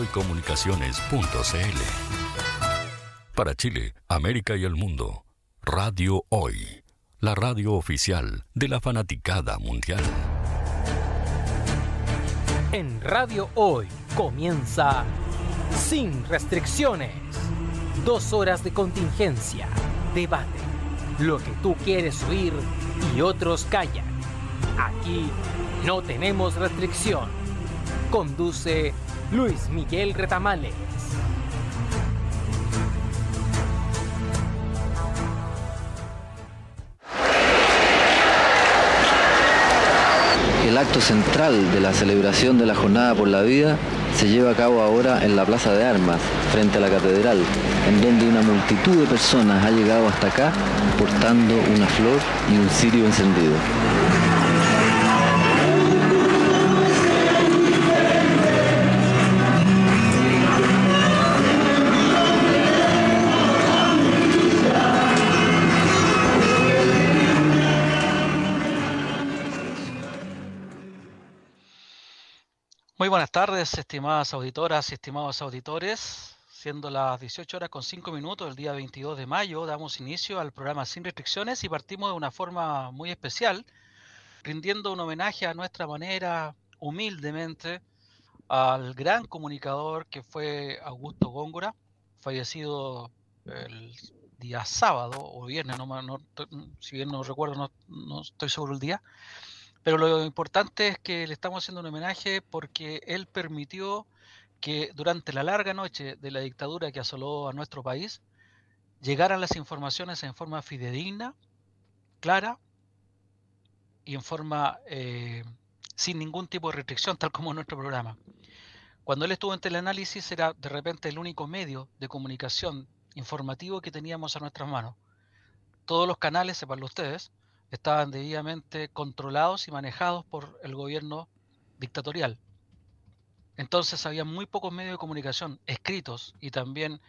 hoycomunicaciones.cl. Para Chile, América y el mundo, Radio Hoy, la radio oficial de la fanaticada mundial. En Radio Hoy comienza Sin Restricciones. Dos horas de contingencia, debate, lo que tú quieres oír y otros callan. Aquí no tenemos restricción. Conduce Luis Miguel Retamales. El acto central de la celebración de la Jornada por la Vida se lleva a cabo ahora en la Plaza de Armas, frente a la Catedral, en donde una multitud de personas ha llegado hasta acá portando una flor y un cirio encendido. Buenas tardes, estimadas auditoras y estimados auditores. Siendo las 18 horas con 5 minutos del día 22 de mayo, damos inicio al programa Sin Restricciones y partimos de una forma muy especial, rindiendo un homenaje a nuestra manera, humildemente, al gran comunicador que fue Augusto Góngora, fallecido el día sábado o viernes, no, no, si bien no recuerdo, no, no estoy seguro el día pero lo importante es que le estamos haciendo un homenaje porque él permitió que durante la larga noche de la dictadura que asoló a nuestro país, llegaran las informaciones en forma fidedigna, clara y en forma eh, sin ningún tipo de restricción, tal como nuestro programa. Cuando él estuvo en teleanálisis era de repente el único medio de comunicación informativo que teníamos a nuestras manos. Todos los canales, sepanlo ustedes, estaban debidamente controlados y manejados por el gobierno dictatorial. Entonces había muy pocos medios de comunicación escritos y también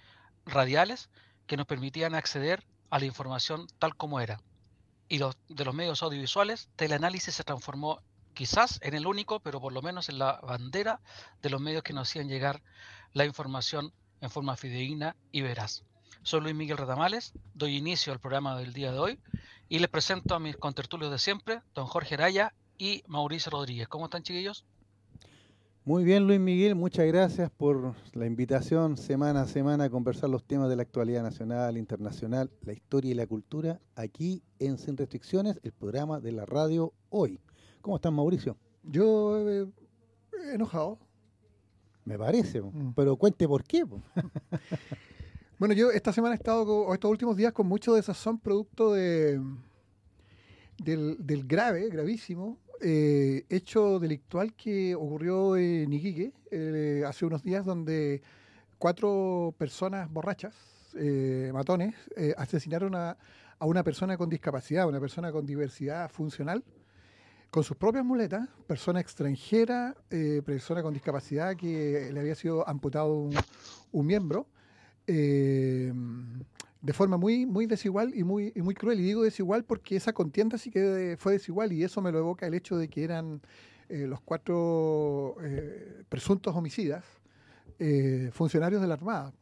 radiales que nos permitían acceder a la información tal como era. Y de los medios audiovisuales, teleanálisis se transformó quizás en el único, pero por lo menos en la bandera de los medios que nos hacían llegar la información en forma fidedigna y veraz. Soy Luis Miguel Redamales, doy inicio al programa del día de hoy y les presento a mis contertulios de siempre, don Jorge Araya y Mauricio Rodríguez. ¿Cómo están, chiquillos? Muy bien, Luis Miguel, muchas gracias por la invitación semana a semana a conversar los temas de la actualidad nacional, internacional, la historia y la cultura, aquí en Sin Restricciones, el programa de la radio hoy. ¿Cómo están, Mauricio? Yo eh, enojado. Me parece, mm. pero cuente por qué. Bueno, yo esta semana he estado, o estos últimos días, con mucho desazón producto de, del, grave, gravísimo, eh, hecho delictual que ocurrió en Iquique eh, hace unos días, donde cuatro personas borrachas, eh, matones, asesinaron a, a, una persona con discapacidad, una persona con diversidad funcional, con sus propias muletas, persona extranjera, persona con discapacidad que le había sido amputado un, un miembro. Eh, de forma muy, muy desigual y muy, muy cruel. Y digo desigual porque esa contienda sí que fue desigual y eso me lo evoca el hecho de que eran eh, los cuatro eh, presuntos homicidas funcionarios de la Armada,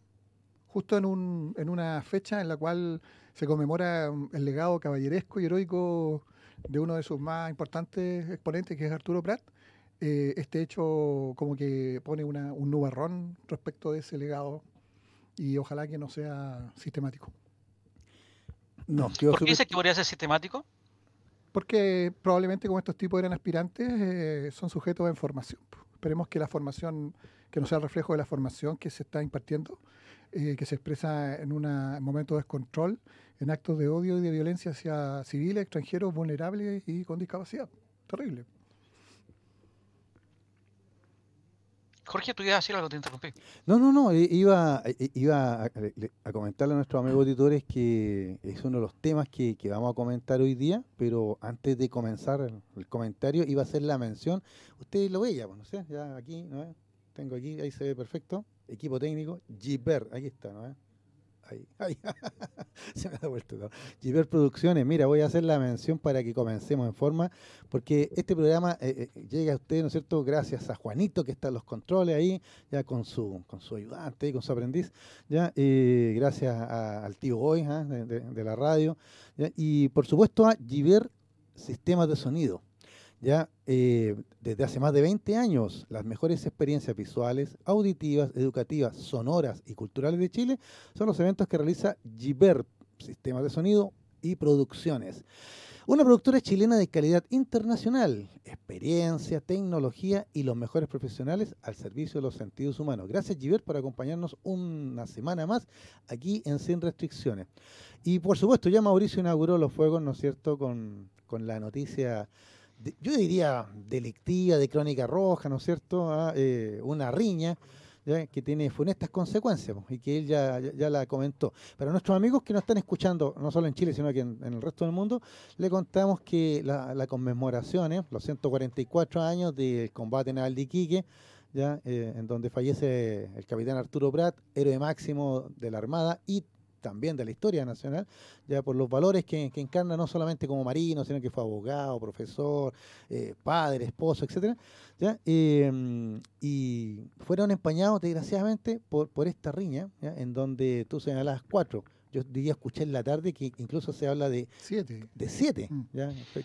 justo en, un, en una fecha en la cual se conmemora el legado caballeresco y heroico de uno de sus más importantes exponentes, que es Arturo Prat. este hecho como que pone un nubarrón respecto de ese legado y ojalá que no sea sistemático. No, ¿Por qué dice que podría ser sistemático? Porque probablemente como estos tipos eran aspirantes, eh, son sujetos a información. Esperemos que la formación, que no sea el reflejo de la formación que se está impartiendo, eh, que se expresa en, una, en momentos de descontrol, en actos de odio y de violencia hacia civiles, extranjeros, vulnerables y con discapacidad. Terrible. Jorge, tú ibas a decir algo, te interrumpí. No, no, no, iba, iba a, comentarle a nuestros amigos auditores que es uno de los temas que, vamos a comentar hoy día, pero antes de comenzar el, comentario iba a hacer la mención, usted lo ve ya, pues, ¿no sé? Ya aquí, ¿no? Tengo aquí, ahí se ve perfecto, equipo técnico, Giver, ahí está, ¿no? Ahí. Se me ha vuelto todo. Giver Producciones, mira, voy a hacer la mención para que comencemos en forma, porque este programa eh, eh, llega a usted, ¿no es cierto?, gracias a Juanito, que está en los controles ahí, ya con su, con su ayudante con su aprendiz, ya, eh, gracias al tío Hoy ¿ah? de, la radio, y por supuesto a Giver Sistemas de Sonido ya eh, desde hace más de 20 años, las mejores experiencias visuales, auditivas, educativas, sonoras y culturales de Chile son los eventos que realiza Giver, Sistemas de Sonido y Producciones. Una productora chilena de calidad internacional, experiencia, tecnología y los mejores profesionales al servicio de los sentidos humanos. Gracias Giver por acompañarnos una semana más aquí en Sin Restricciones. Y por supuesto ya Mauricio inauguró los fuegos, ¿no es cierto?, con, con la noticia yo diría, delictiva, de crónica roja, ¿no es cierto? Ah, eh, una riña que tiene funestas consecuencias y que él ya, ya, la comentó. Para nuestros amigos que nos están escuchando, no solo en Chile, sino que en, el resto del mundo, le contamos que la, la conmemoración, ¿eh? los 144 años del combate naval de Iquique, ya, eh, en donde fallece el capitán Arturo Prat, héroe máximo de la Armada y también de la historia nacional, ya por los valores que, encarna no solamente como marino, sino que fue abogado, profesor, eh, padre, esposo, etcétera, ¿ya? Em, y fueron empañados desgraciadamente por, por esta riña, en donde tú señalabas cuatro. Yo diría escuché en la tarde que incluso se habla de siete, de siete mm.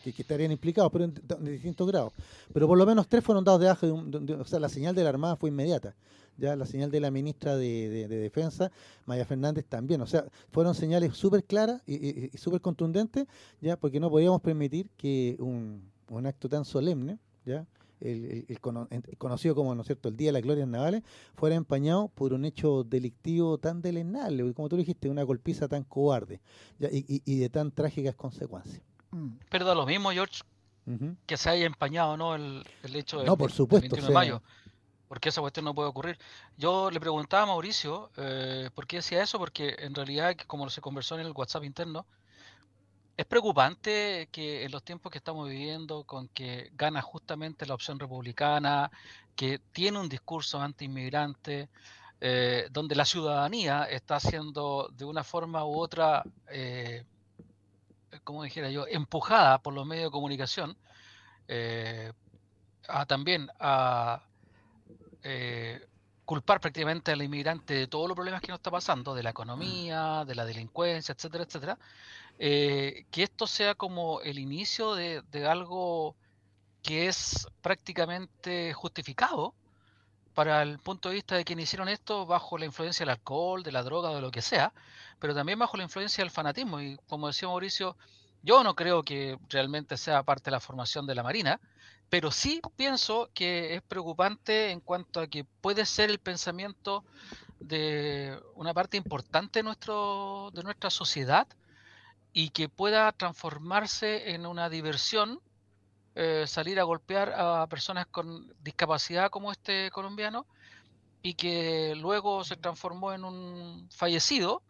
Que, estarían implicados, pero en, distintos grados. Pero por lo menos tres fueron dados de baja, o sea, la señal de la Armada fue inmediata ya la señal de la ministra de, Defensa, Maya Fernández, también. O sea, fueron señales súper claras y, súper contundentes, ya porque no podíamos permitir que un, acto tan solemne, ya el, conocido como, ¿no es cierto?, el Día de las Glorias Navales, fuera empañado por un hecho delictivo tan delenable, como tú dijiste, una golpiza tan cobarde y, de tan trágicas consecuencias. Mm. Pero da lo mismo, George, que se haya empañado no el, hecho del, no, por supuesto, 21 de mayo porque esa cuestión no puede ocurrir. Yo le preguntaba a Mauricio eh, por qué decía eso, porque en realidad, como se conversó en el WhatsApp interno, es preocupante que en los tiempos que estamos viviendo, con que gana justamente la opción republicana, que tiene un discurso anti-inmigrante, eh, donde la ciudadanía está siendo de una forma u otra, eh, como dijera yo, empujada por los medios de comunicación, eh, a, también a eh, culpar prácticamente al inmigrante de todos los problemas que nos está pasando, de la economía, de la delincuencia, etcétera, etcétera, eh, que esto sea como el inicio de, algo que es prácticamente justificado para el punto de vista de quienes hicieron esto bajo la influencia del alcohol, de la droga, de lo que sea, pero también bajo la influencia del fanatismo. Y como decía Mauricio, yo no creo que realmente sea parte de la formación de la Marina, pero sí pienso que es preocupante en cuanto a que puede ser el pensamiento de una parte importante de, nuestro, de nuestra sociedad y que pueda transformarse en una diversión eh, salir a golpear a personas con discapacidad como este colombiano y que luego se transformó en un fallecido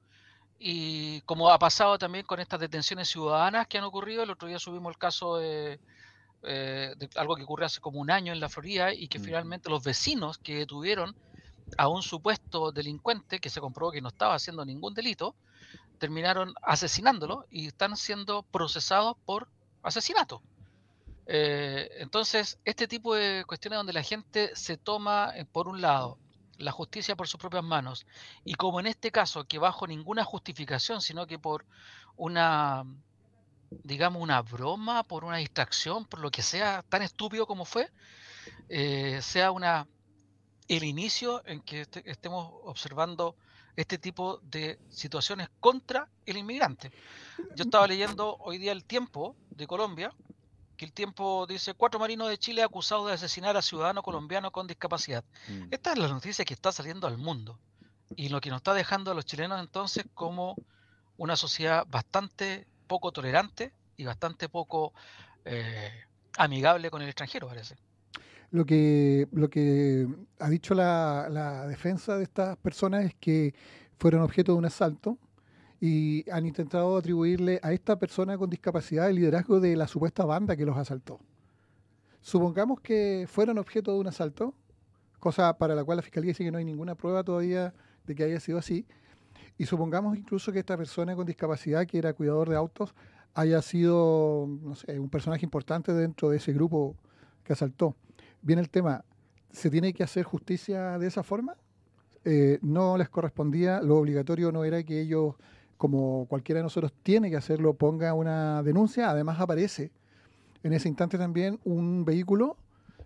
y como ha pasado también con estas detenciones ciudadanas que han ocurrido, el otro día subimos el caso de eh, de algo que ocurrió hace como un año en la Florida y que finalmente los vecinos que detuvieron a un supuesto delincuente que se comprobó que no estaba haciendo ningún delito, terminaron asesinándolo y están siendo procesados por asesinato. Eh, entonces, este tipo de cuestiones donde la gente se toma, eh, por un lado, la justicia por sus propias manos, y como en este caso, que bajo ninguna justificación, sino que por una digamos, una broma, por una distracción, por lo que sea tan estúpido como fue, eh, sea una el inicio en que este, estemos observando este tipo de situaciones contra el inmigrante. Yo estaba leyendo hoy día el tiempo de Colombia, que el tiempo dice cuatro marinos de Chile acusados de asesinar a ciudadano colombiano con discapacidad. Mm. Esta es la noticia que está saliendo al mundo y lo que nos está dejando a los chilenos entonces como una sociedad bastante poco tolerante y bastante poco eh, amigable con el extranjero, parece. Lo que, lo que ha dicho la, defensa de estas personas es que fueron objeto de un asalto y han intentado atribuirle a esta persona con discapacidad el liderazgo de la supuesta banda que los asaltó. Supongamos que fueron objeto de un asalto, cosa para la cual la Fiscalía dice que no hay ninguna prueba todavía de que haya sido así. y supongamos incluso que esta persona con discapacidad, que era cuidador de autos, haya sido, no sé, un personaje importante dentro de ese grupo que asaltó. Viene el tema, ¿se tiene que hacer justicia de esa forma? Eh, no les correspondía, lo obligatorio no era que ellos, como cualquiera de nosotros tiene que hacerlo, ponga una denuncia. Además aparece en ese instante también un vehículo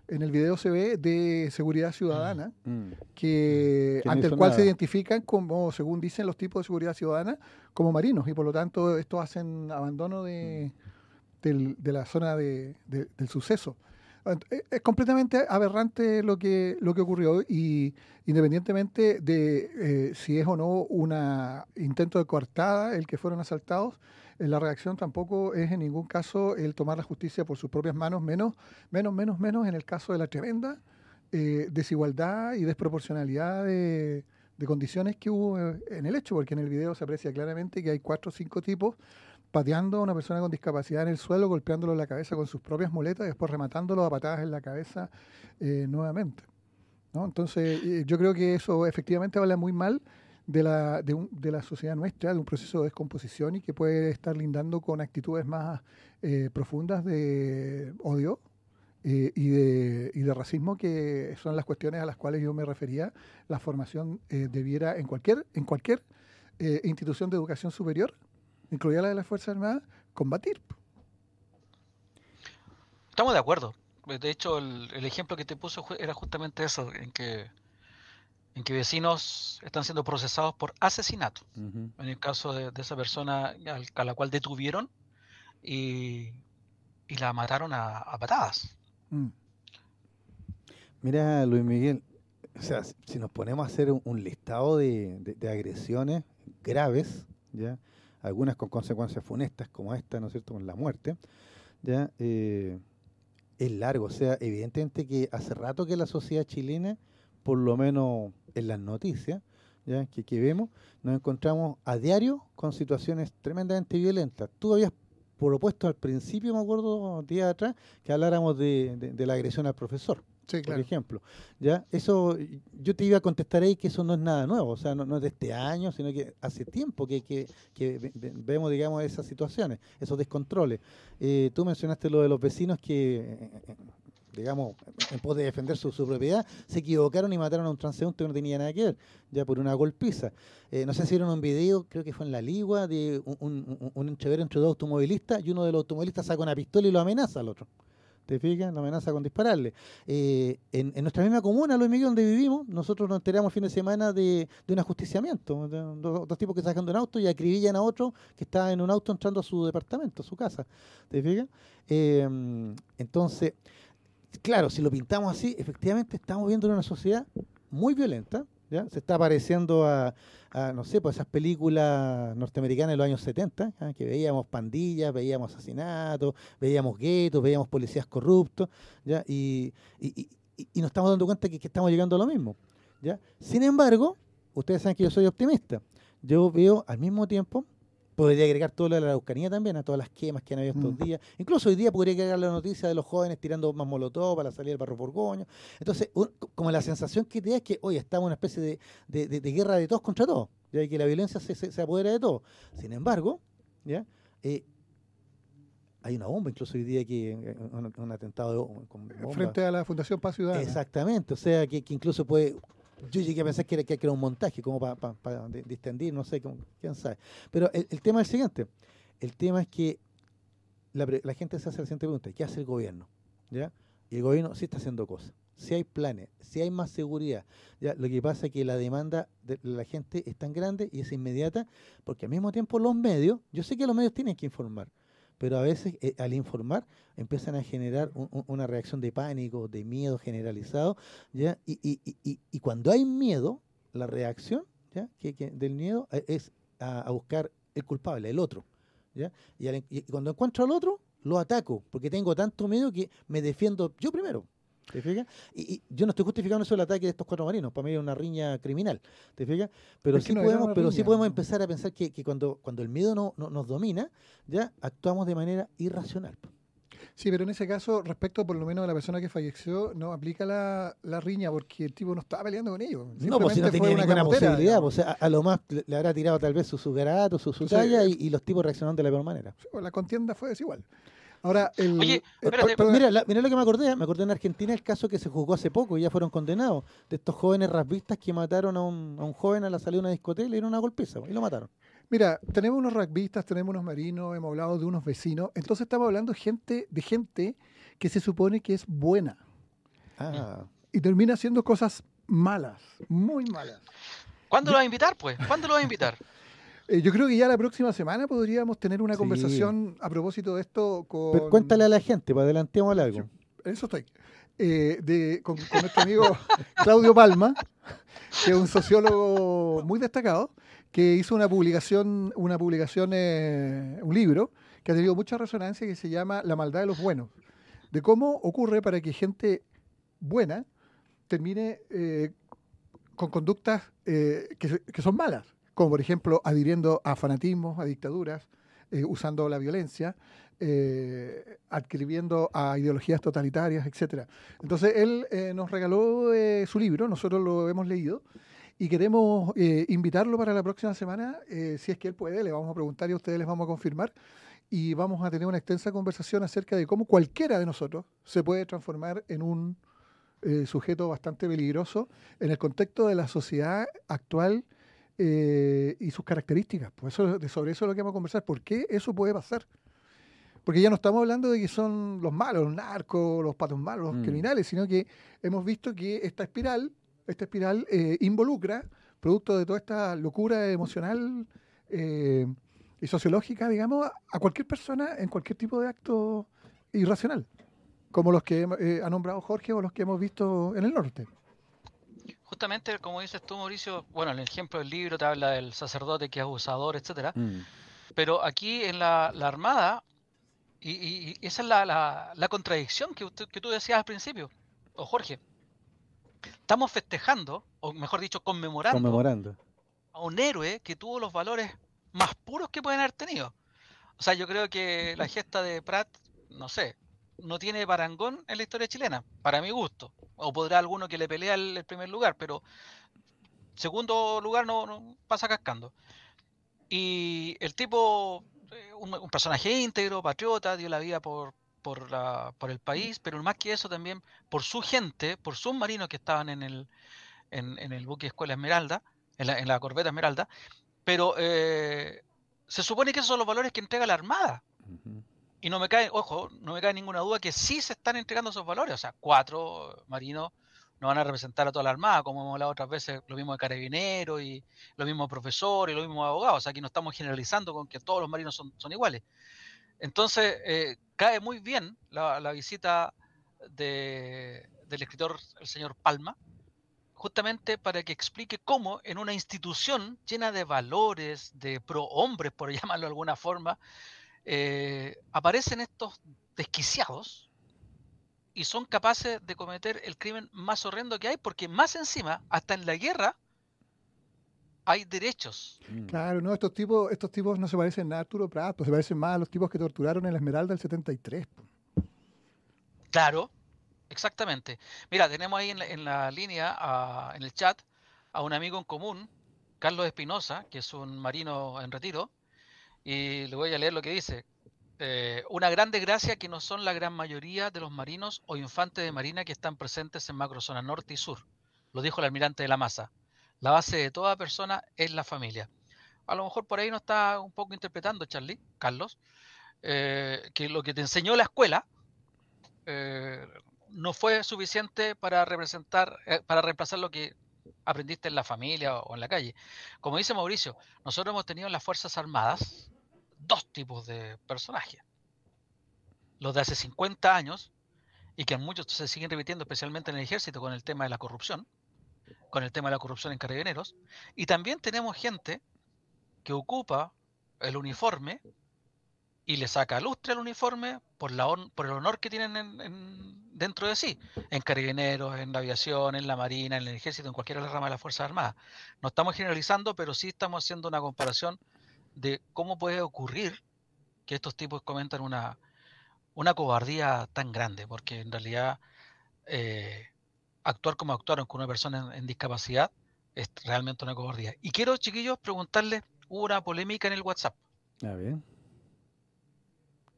en el video se ve de seguridad ciudadana, mm. Mm. que ante el cual se identifican como, según dicen los tipos de seguridad ciudadana, como marinos, y por lo tanto estos hacen abandono de, mm. la zona del suceso. E, es completamente aberrante lo que, lo que ocurrió y independientemente de eh, si es o no un intento de coartada el que fueron asaltados, la reacción tampoco es en ningún caso el tomar la justicia por sus propias manos, menos, menos, menos, menos en el caso de la tremenda eh, desigualdad y desproporcionalidad de, condiciones que hubo eh, en el hecho, porque en el video se aprecia claramente que hay cuatro o cinco tipos pateando a una persona con discapacidad en el suelo, golpeándolo en la cabeza con sus propias muletas y después rematándolo a patadas en la cabeza eh, nuevamente. Entonces, yo creo que eso efectivamente habla muy mal de la, de, de, la sociedad nuestra, de un proceso de descomposición y que puede estar lindando con actitudes más eh, profundas de odio eh, y, de, y de racismo, que son las cuestiones a las cuales yo me refería. La formación eh, debiera en cualquier, en cualquier institución de educación superior, incluida la de las Fuerzas Armadas, combatir. Estamos de acuerdo. De hecho, el, el ejemplo que te puso era justamente eso, en que en que vecinos están siendo procesados por asesinato. En el caso de, esa persona a la cual detuvieron y, la mataron a, patadas. Mm. Mira, Luis Miguel, o sea, si nos ponemos a hacer un, listado de, agresiones graves, ya algunas con consecuencias funestas como esta, ¿no es cierto?, con la muerte, ya eh, es largo. O sea, evidentemente que hace rato que la sociedad chilena por lo menos en las noticias ¿ya? Que, vemos, nos encontramos a diario con situaciones tremendamente violentas. Tú habías propuesto al principio, me acuerdo, días atrás, que habláramos de, la agresión al profesor. Por ejemplo. ¿ya? Eso, yo te iba a contestar ahí que eso no es nada nuevo, o sea, no, es de este año, sino que hace tiempo que, que, vemos, digamos, esas situaciones, esos descontroles. Eh, tú mencionaste lo de los vecinos que digamos, en pos de defender su, propiedad, se equivocaron y mataron a un transeúnte que no tenía nada que ver, ya por una golpiza. Eh, no sé si vieron un video, creo que fue en La Ligua, de un, un, entre dos automovilistas y uno de los automovilistas saca una pistola y lo amenaza al otro. ¿Te fijas? Lo amenaza con dispararle. Eh, en, nuestra misma comuna, Luis Miguel, donde vivimos, nosotros nos enteramos fin de semana de, un ajusticiamiento. dos, tipos que sacan de un auto y acribillan a otro que está en un auto entrando a su departamento, a su casa. ¿Te fijas? Eh, entonces, claro, si lo pintamos así, efectivamente estamos viendo una sociedad muy violenta, Se está pareciendo a, no sé, pues esas películas norteamericanas de los años 70, que veíamos pandillas, veíamos asesinatos, veíamos guetos, veíamos policías corruptos, ¿ya? Y, nos estamos dando cuenta que, que, estamos llegando a lo mismo, ¿ya? Sin embargo, ustedes saben que yo soy optimista. Yo veo al mismo tiempo Podría agregar todo lo de la Araucanía también, a todas las quemas que han habido estos mm. días. Incluso hoy día podría agregar la noticia de los jóvenes tirando más molotov para salir del barro Borgoño. Entonces, como la sensación que te da es que hoy estamos en una especie de, guerra de todos contra todos, ya que la violencia se, apodera de todo. Sin embargo, ¿ya? Eh, hay una bomba incluso hoy día que eh, un, atentado con frente a la Fundación Paz Ciudadana. Exactamente, o sea que incluso puede yo llegué a pensar que era, que era un montaje, como para distendir, no sé, quién sabe. Pero el, tema es el siguiente. El tema es que la, gente se hace la siguiente pregunta. ¿Qué hace el gobierno? ¿Ya? Y el gobierno sí está haciendo cosas. Si hay planes, si hay más seguridad. ¿ya? Lo que pasa es que la demanda de la gente es tan grande y es inmediata, porque al mismo tiempo los medios, yo sé que los medios tienen que informar, pero a veces eh, al informar empiezan a generar una reacción de pánico, de miedo generalizado, ¿ya? Y, y, y, cuando hay miedo, la reacción ¿ya? Que, del miedo eh, es a, buscar el culpable, el otro. ¿ya? Y, cuando encuentro al otro, lo ataco, porque tengo tanto miedo que me defiendo yo primero. ¿Te fijas? Y, yo no estoy justificando eso el ataque de estos cuatro marinos, para mí es una riña criminal, ¿te fijas? Pero sí podemos, pero sí podemos empezar a pensar que, cuando, cuando el miedo no, nos domina, ya actuamos de manera irracional. Sí, pero en ese caso, respecto por lo menos a la persona que falleció, no aplica la, la riña porque el tipo no estaba peleando con ellos. No, pues si no tenía ninguna posibilidad. Pues, a, a lo más le le habrá tirado tal vez su, su garato, su, su talla y, los tipos reaccionaron de la peor manera. Sí, pues, la contienda fue desigual. Ahora, el, Oye, eh, espérate, perdón, Mira, la- mira lo que me acordé, me acordé en Argentina el caso que se juzgó hace poco y ya fueron condenados, de estos jóvenes raspistas que mataron a un, a un joven a la salida de una discoteca y le dieron una golpiza y lo mataron. Mira, tenemos unos rugbyistas, tenemos unos marinos, hemos hablado de unos vecinos, entonces estamos hablando gente, de gente que se supone que es buena Ah, y termina haciendo cosas malas, muy malas. ¿Cuándo lo vas a invitar, pues? ¿Cuándo lo vas a invitar? Eh, yo creo que ya la próxima semana podríamos tener una Sí. conversación a propósito de esto con... pero cuéntale a la gente, para adelantemos algo. En eso estoy. Eh, de, con, con nuestro amigo Claudio Palma, que es un sociólogo muy destacado, que hizo una publicación, una publicación, eh, un libro que ha tenido mucha resonancia que se llama La maldad de los buenos, de cómo ocurre para que gente buena termine eh, con conductas eh, que, que son malas, como por ejemplo adhiriendo a fanatismos, a dictaduras, eh, usando la violencia, eh, adquiriendo a ideologías totalitarias, etcétera. Entonces él eh, nos regaló eh, su libro, nosotros lo hemos leído y queremos invitarlo para la próxima semana, si es que él puede, le vamos a preguntar y a ustedes les vamos a confirmar y vamos a tener una extensa conversación acerca de cómo cualquiera de nosotros se puede transformar en un sujeto bastante peligroso en el contexto de la sociedad actual eh, y sus características. Pues eso, sobre eso es lo que vamos a conversar. ¿Por qué eso puede pasar? Porque ya no estamos hablando de que son los malos, los narcos, los patos malos, los Mm. criminales, sino que hemos visto que esta espiral, esta espiral eh, involucra, producto de toda esta locura emocional eh, y sociológica, digamos, a, a cualquier persona en cualquier tipo de acto irracional, como los que eh, ha nombrado Jorge o los que hemos visto en el norte. Justamente, como dices tú, Mauricio, bueno, el ejemplo del libro te habla del sacerdote que es abusador, etcétera. Mm. Pero aquí en la, la Armada, y, y- y esa es la, la- la contradicción que, usted- que tú decías al principio, o Jorge. Estamos festejando, o mejor dicho, conmemorando Conmemorando. a un héroe que tuvo los valores más puros que pueden haber tenido. O sea, yo creo que la gesta de Pratt, no sé, no tiene parangón en la historia chilena, para mi gusto. O podrá alguno que le pelea el, el primer lugar, pero segundo lugar no, pasa cascando. Y el tipo, eh, un, personaje íntegro, patriota, dio la vida por, el país, pero más que eso también por su gente, por sus marinos que estaban en el, buque Escuela Esmeralda, en la, corbeta Esmeralda, pero eh, se supone que esos son los valores que entrega la Armada. Y no me cae, ojo, no me cae ninguna duda que sí se están entregando esos valores. O sea, cuatro marinos no van a representar a toda la Armada, como hemos hablado otras veces, lo mismo de carabineros y lo mismo de profesores y lo mismo de abogados. O sea, aquí no estamos generalizando con que todos los marinos son, son iguales. Entonces, eh, cae muy bien la, visita de- del escritor, el señor Palma, justamente para que explique cómo en una institución llena de valores, de prohombres, por llamarlo de alguna forma, eh, aparecen estos desquiciados y son capaces de cometer el crimen más horrendo que hay, porque más encima, hasta en la guerra, hay derechos. Mm. Claro, no, estos tipos, estos tipos no se parecen nada a Arturo Prat, pues se parecen más a los tipos que torturaron en la Esmeralda del 73. po. Claro, exactamente. Mira, tenemos ahí en la, en la línea, a- en el chat, a un amigo en común, Carlos Espinosa, que es un marino en retiro, y le voy a leer lo que dice. Eh, una gran desgracia que no son la gran mayoría de los marinos o infantes de marina que están presentes en macrozona norte y sur. Lo dijo el almirante de la Masa. La base de toda persona es la familia. A lo mejor por ahí no está un poco interpretando, Charlie, Carlos, eh, que lo que te enseñó la escuela eh, no fue suficiente para representar, para reemplazar lo que aprendiste en la familia o en la calle. Como dice Mauricio, nosotros hemos tenido en las Fuerzas Armadas dos tipos de personajes. Los de hace 50 años, y que muchos se siguen repitiendo, especialmente en el ejército, con el tema de la corrupción, con el tema de la corrupción en carabineros, y también tenemos gente que ocupa el uniforme y le saca lustre al uniforme por, la hon- por el honor que tienen en- en- dentro de sí, en carabineros, en la aviación, en la marina, en el ejército, en cualquiera de las ramas de las Fuerzas Armadas. No estamos generalizando, pero sí estamos haciendo una comparación de cómo puede ocurrir que estos tipos cometan una, una cobardía tan grande, porque en realidad eh, actuar como actuaron con una persona en, discapacidad es realmente una cobardía. Y quiero, chiquillos, preguntarles, hubo una polémica en el WhatsApp.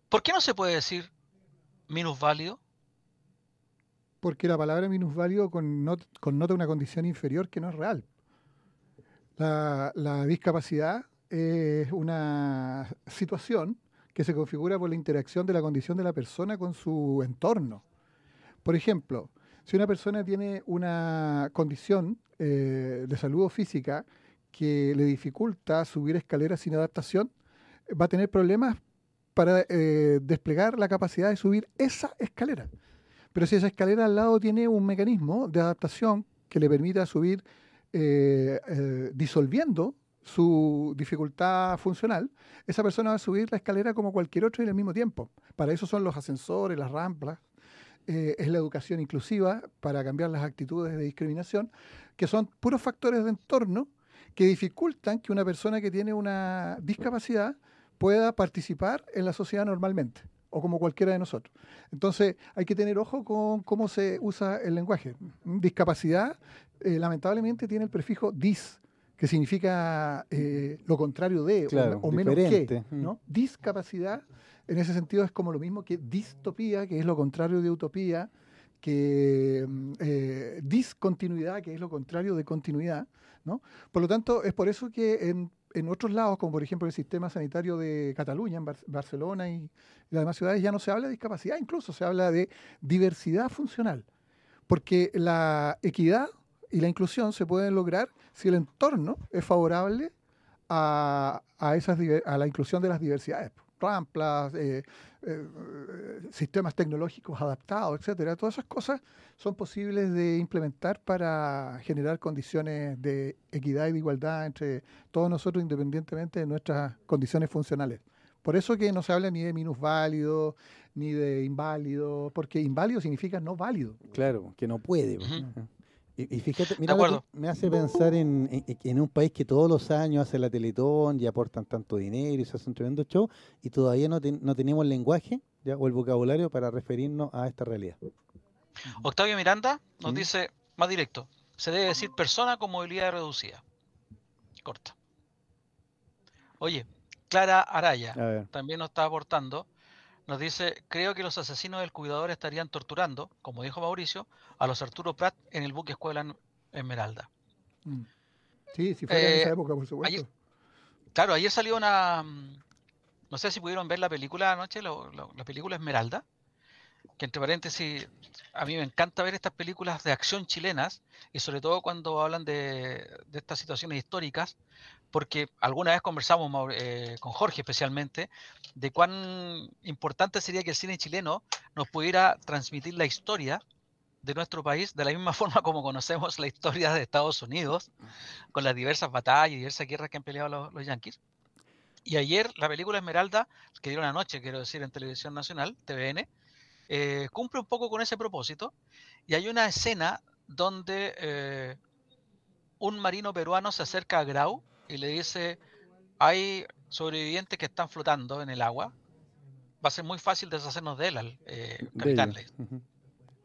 ¿Por qué no se puede decir minusválido? Porque la palabra minusválido connota una condición inferior que no es real. La, la discapacidad es una situación que se configura por la interacción de la condición de la persona con su entorno. Por ejemplo, si una persona tiene una condición eh, de salud física que le dificulta subir escaleras sin adaptación, va a tener problemas para eh, desplegar la capacidad de subir esa escalera. Pero si esa escalera al lado tiene un mecanismo de adaptación que le permita subir eh, disolviendo su dificultad funcional, esa persona va a subir la escalera como cualquier otro en el mismo tiempo. Para eso son los ascensores, las rampas, eh, es la educación inclusiva para cambiar las actitudes de discriminación, que son puros factores de entorno que dificultan que una persona que tiene una discapacidad pueda participar en la sociedad normalmente o como cualquiera de nosotros. Entonces hay que tener ojo con cómo se usa el lenguaje. Discapacidad, eh, lamentablemente, tiene el prefijo dis, que significa eh, lo contrario de o, menos que. ¿no? Discapacidad, en ese sentido, es como lo mismo que distopía, que es lo contrario de utopía, que mm, eh, discontinuidad, que es lo contrario de continuidad. ¿no? Por lo tanto, es por eso que en, en otros lados, como por ejemplo el sistema sanitario de Cataluña, en Barcelona y, las demás ciudades, ya no se habla de discapacidad, incluso se habla de diversidad funcional. Porque la equidad y la inclusión se pueden lograr si el entorno es favorable a, esas, a la inclusión de las diversidades. Ramplas, eh, eh, sistemas tecnológicos adaptados, etcétera. Todas esas cosas son posibles de implementar para generar condiciones de equidad y de igualdad entre todos nosotros, independientemente de nuestras condiciones funcionales. Por eso que no se habla ni de minusválido, ni de inválido, porque inválido significa no válido. Claro, que no puede. Y, fíjate, mira, me hace pensar en, en, un país que todos los años hace la Teletón y aportan tanto dinero y se hace un tremendo show y todavía no, no tenemos el lenguaje ya, o el vocabulario para referirnos a esta realidad. Octavio Miranda nos dice más directo, se debe decir persona con movilidad reducida. Corta. Oye, Clara Araya también nos está aportando nos dice, creo que los asesinos del cuidador estarían torturando, como dijo Mauricio, a los Arturo Prat en el buque Escuela Esmeralda. Mm. Sí, si fuera en esa eh, época, por supuesto. claro, ayer salió una... No sé si pudieron ver la película anoche, la película Esmeralda, que entre paréntesis, a mí me encanta ver estas películas de acción chilenas, y sobre todo cuando hablan de, de estas situaciones históricas, porque alguna vez conversamos eh, con Jorge especialmente de cuán importante sería que el cine chileno nos pudiera transmitir la historia de nuestro país de la misma forma como conocemos la historia de Estados Unidos, con las diversas batallas y diversas guerras que han peleado los, yanquis. Y ayer la película Esmeralda, que dieron anoche, quiero decir, en Televisión Nacional, TVN, eh, cumple un poco con ese propósito. Y hay una escena donde eh, un marino peruano se acerca a Grau y le dice, hay sobrevivientes que están flotando en el agua, va a ser muy fácil deshacernos de él, eh, capitán.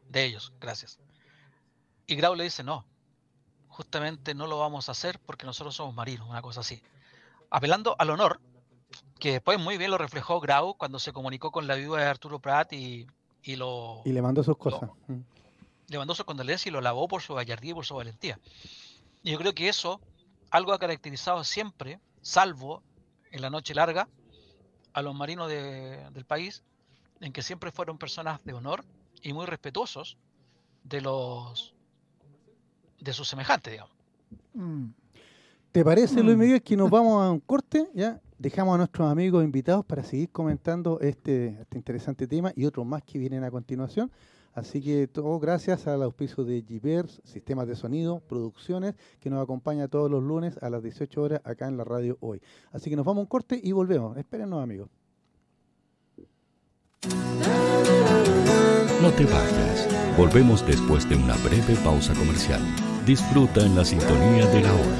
De ellos. gracias. Y Grau le dice, no, justamente no lo vamos a hacer porque nosotros somos marinos, una cosa así. Apelando al honor, que después muy bien lo reflejó Grau cuando se comunicó con la viuda de Arturo Prat y, y lo... Y le mandó sus cosas. le mandó sus condolencias y lo lavó por su gallardía y por su valentía. Y yo creo que eso algo ha caracterizado siempre, salvo en la noche larga, a los marinos del país, en que siempre fueron personas de honor y muy respetuosos de los de sus semejantes, digamos. Mm. ¿Te parece, Luis mm. Miguel, que nos vamos a un corte? Ya dejamos a nuestros amigos invitados para seguir comentando este, este interesante tema y otros más que vienen a continuación. Así que todo gracias al auspicio de Givers, Sistemas de Sonido, Producciones, que nos acompaña todos los lunes a las 18 horas acá en la radio hoy. Así que nos vamos a un corte y volvemos. Espérenos, amigos. No te vayas. Volvemos después de una breve pausa comercial. Disfruta en la sintonía de la hora.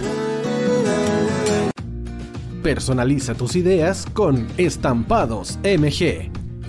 Personaliza tus ideas con Estampados MG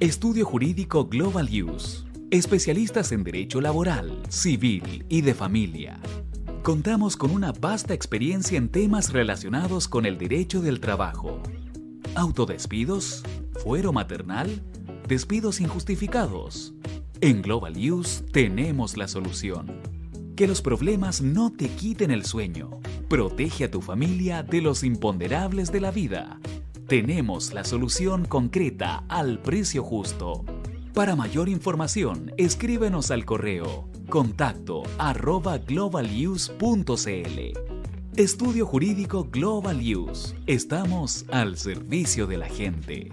Estudio Jurídico Global Use. Especialistas en Derecho Laboral, Civil y de Familia. Contamos con una vasta experiencia en temas relacionados con el derecho del trabajo. Autodespidos, fuero maternal, despidos injustificados. En Global Use tenemos la solución. Que los problemas no te quiten el sueño. Protege a tu familia de los imponderables de la vida. Tenemos la solución concreta al precio justo. Para mayor información, escríbenos al correo contacto arroba globaluse.cl. Estudio Jurídico Global Use. Estamos al servicio de la gente.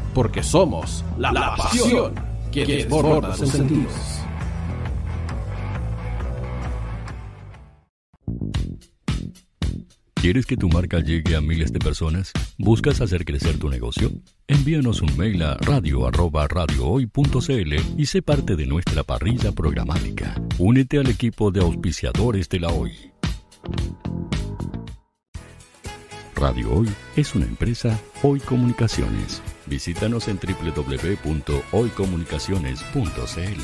Porque somos la, la pasión que desborda sus sentidos. ¿Quieres que tu marca llegue a miles de personas? ¿Buscas hacer crecer tu negocio? Envíanos un mail a radio@radiohoy.cl y sé parte de nuestra parrilla programática. Únete al equipo de auspiciadores de la Hoy. Radio Hoy es una empresa Hoy Comunicaciones. Visítanos en www.hoycomunicaciones.cl.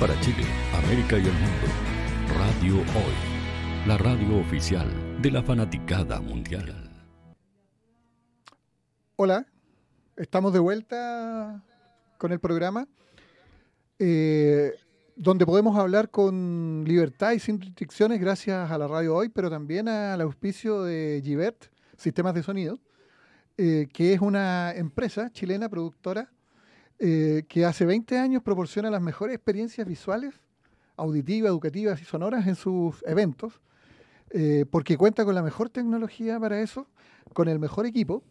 Para Chile, América y el mundo, Radio Hoy, la radio oficial de la fanaticada mundial. Hola, estamos de vuelta con el programa, eh, donde podemos hablar con libertad y sin restricciones gracias a la radio hoy, pero también al auspicio de Givert, Sistemas de Sonido, eh, que es una empresa chilena productora eh, que hace 20 años proporciona las mejores experiencias visuales, auditivas, educativas y sonoras en sus eventos, eh, porque cuenta con la mejor tecnología para eso, con el mejor equipo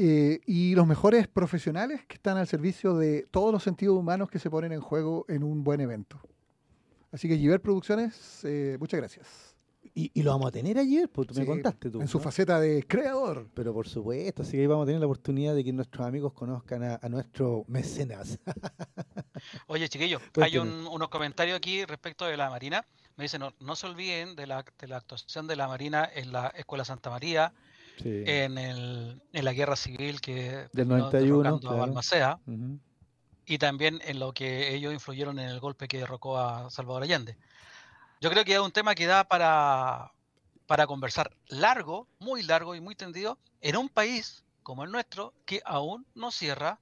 eh, y los mejores profesionales que están al servicio de todos los sentidos humanos que se ponen en juego en un buen evento. Así que Giver Producciones, muchas gracias. Y, lo vamos a tener ayer, pues tú me contaste tú. En su faceta de creador. Pero por supuesto, así que vamos a tener la oportunidad de que nuestros amigos conozcan a, nuestros mecenas. Oye, chiquillos, hay unos comentarios aquí respecto de la Marina. Me dicen, no, no se olviden de la, de la, actuación de la Marina en la Escuela Santa María, en, el, en la guerra civil que del 91 a Balmacea, y también en lo que ellos influyeron en el golpe que derrocó a Salvador Allende. Yo creo que es un tema que da para, para conversar largo, muy largo y muy tendido, en un país como el nuestro que aún no cierra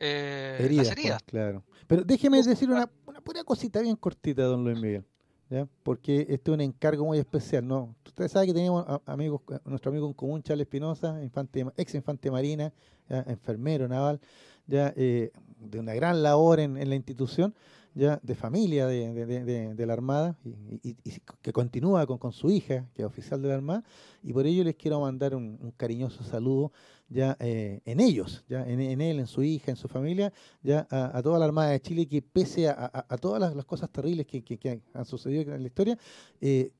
eh, heridas, las heridas. Pues, claro. Pero déjeme decir una, una pura cosita bien cortita, don Luis Miguel. ¿Ya? Porque este es un encargo muy especial. ¿no? Usted sabe que tenemos amigos, nuestro amigo en común, Charles Espinosa, infante, ex infante marina, enfermero naval, ya eh, de una gran labor en, en la institución ya de familia de, la Armada y, que continúa con, su hija, que es oficial de la Armada, y por ello les quiero mandar un, cariñoso saludo ya eh, en ellos, ya en, él, en su hija, en su familia, ya a, toda la Armada de Chile, que pese a, todas las, cosas terribles que, han sucedido en la historia, eh,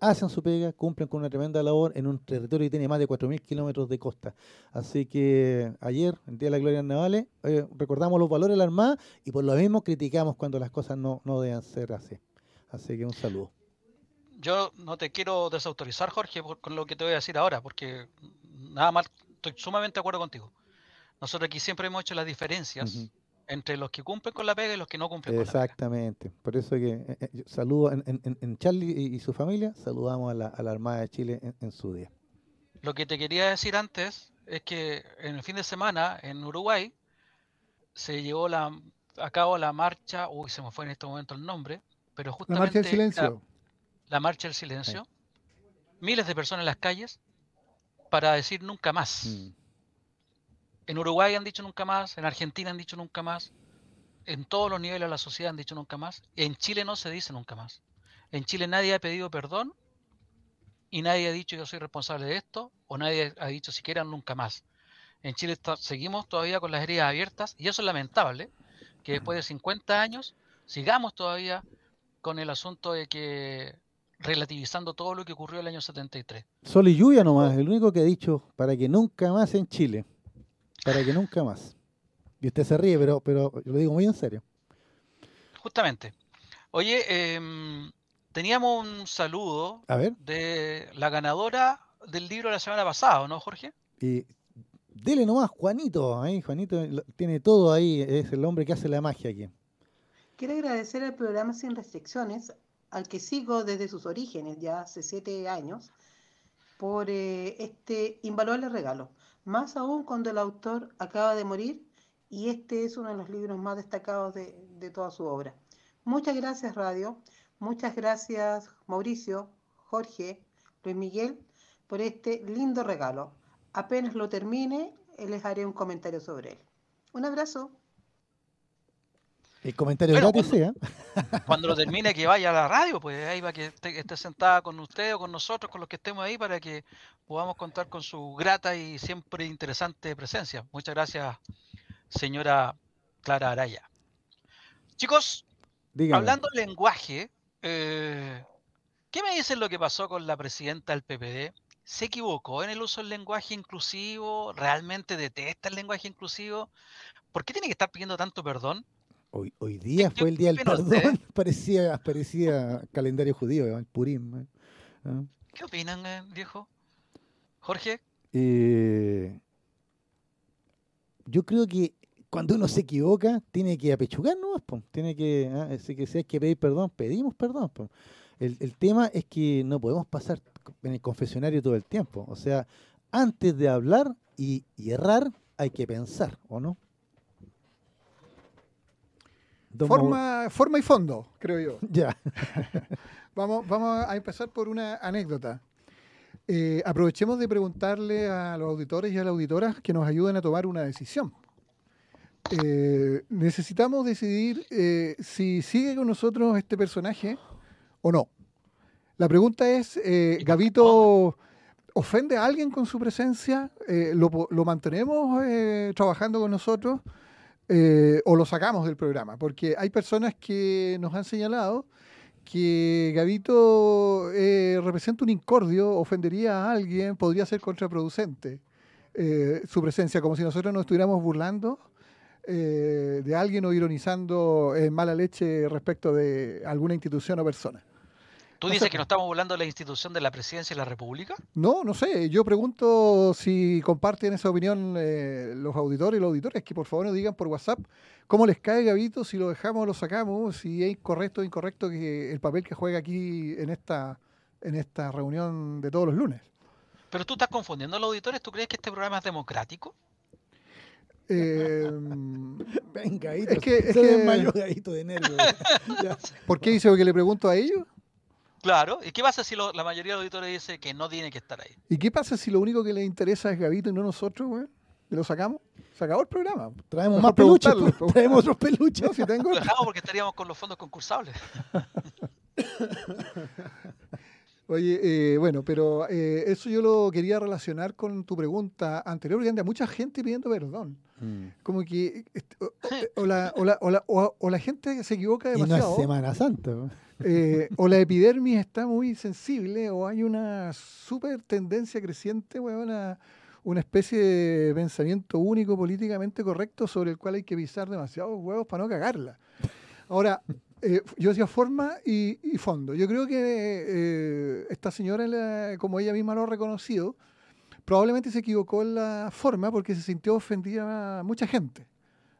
hacen su pega, cumplen con una tremenda labor en un territorio que tiene más de 4.000 kilómetros de costa. Así que ayer, en Día de la Gloria Navales, eh, recordamos los valores de la Armada y por lo mismo criticamos cuando las cosas no, no deben ser así. Así que un saludo. Yo no te quiero desautorizar, Jorge, con lo que te voy a decir ahora, porque nada más, estoy sumamente de acuerdo contigo. Nosotros aquí siempre hemos hecho las diferencias entre los que cumplen con la pega y los que no cumplen con la pega. Exactamente. Por eso que eh, eh, saludo en, en, Charlie y, su familia, saludamos a la, a la Armada de Chile en, su día. Lo que te quería decir antes es que en el fin de semana en Uruguay se llevó la, a cabo la marcha, uy, se me fue en este momento el nombre, pero justamente... La marcha del silencio. La, marcha del silencio. Miles de personas en las calles para decir nunca más. Mm. En Uruguay han dicho nunca más, en Argentina han dicho nunca más, en todos los niveles de la sociedad han dicho nunca más. En Chile no se dice nunca más. En Chile nadie ha pedido perdón y nadie ha dicho yo soy responsable de esto o nadie ha dicho siquiera nunca más. En Chile seguimos todavía con las heridas abiertas y eso es lamentable, que después de 50 años sigamos todavía con el asunto de que relativizando todo lo que ocurrió el año 73. Sol y lluvia nomás, el único que ha dicho para que nunca más en Chile. Para que nunca más. Y usted se ríe, pero, pero lo digo muy en serio. Justamente. Oye, em, teníamos un saludo de la ganadora del libro de la semana pasada, ¿no, Jorge? Y dele nomás, Juanito. Ahí, Juanito tiene todo ahí, es el hombre que hace la magia aquí. Quiero agradecer al programa Sin Restricciones, al que sigo desde sus orígenes, ya hace siete años, por eh, este invaluable regalo más aún cuando el autor acaba de morir y este es uno de los libros más destacados de, toda su obra. Muchas gracias, Radio. Muchas gracias, Mauricio, Jorge, Luis Miguel, por este lindo regalo. Apenas lo termine, les haré un comentario sobre él. Un abrazo. El comentario gratis cuando, cuando lo termine, que vaya a la radio, pues ahí va que esté, esté, sentada con usted o con nosotros, con los que estemos ahí, para que podamos contar con su grata y siempre interesante presencia. Muchas gracias, señora Clara Araya. Chicos, hablando lenguaje, eh, ¿qué me dicen lo que pasó con la presidenta del PPD? ¿Se equivocó en el uso del lenguaje inclusivo? ¿Realmente detesta el lenguaje inclusivo? ¿Por qué tiene que estar pidiendo tanto perdón? Hoy, hoy día fue el día del perdón. parecía, parecía calendario judío, el Purim. ¿eh? ¿Ah? ¿Qué opinan, eh, viejo? Jorge. Eh, yo creo que cuando uno se equivoca, tiene que apechugar nomás, tiene que, ¿ah? que si hay que pedir perdón, pedimos perdón. El, el, tema es que no podemos pasar en el confesionario todo el tiempo. O sea, antes de hablar y, errar, hay que pensar, ¿o no? Forma, forma y fondo, creo yo. Ya. vamos, vamos a empezar por una anécdota. Eh, aprovechemos de preguntarle a los auditores y a las auditoras que nos ayuden a tomar una decisión. Eh, necesitamos decidir eh, si sigue con nosotros este personaje o no. La pregunta es, ¿Gavito ofende a alguien con su presencia? ¿lo, mantenemos trabajando con nosotros o lo sacamos del programa? Porque hay personas que nos han señalado que Gavito representa un incordio, ofendería a alguien, podría ser contraproducente su presencia, como si nosotros nos estuviéramos burlando eh, de alguien o ironizando en mala leche respecto de alguna institución o persona. ¿Tú dices que no estamos hablando de la institución de la presidencia de la República? No, no sé. Yo pregunto si comparten esa opinión eh, los auditores y los auditores, que por favor nos digan por WhatsApp cómo les cae Gavito, si lo dejamos o lo sacamos, si es correcto o incorrecto que el papel que juega aquí en esta, en esta reunión de todos los lunes. Pero tú estás confundiendo a los auditores. ¿Tú crees que este programa es democrático? Eh, Venga, es que, es que... de nervios. ¿Por qué dice que le pregunto a ellos? Claro, ¿y qué pasa si la mayoría de los auditores dice que no tiene que estar ahí? ¿Y qué pasa si lo único que les interesa es Gavito y no nosotros, güey? ¿Y lo sacamos? Se acabó el programa. Traemos más peluches. Traemos otros peluches. si tengo... Lo dejamos porque estaríamos con los fondos concursables. Oye, eh, bueno, pero eh, eso yo lo quería relacionar con tu pregunta anterior, porque anda mucha gente pidiendo perdón. Mm. Como que este, o, la, o, la, gente se equivoca demasiado. Y no es Semana Santa. Eh, o la epidermis está muy sensible, o hay una super tendencia creciente, una, una especie de pensamiento único políticamente correcto sobre el cual hay que pisar demasiados huevos para no cagarla. Ahora, eh, yo decía forma y, fondo. Yo creo que eh, esta señora, como ella misma lo ha reconocido, probablemente se equivocó en la forma porque se sintió ofendida a mucha gente.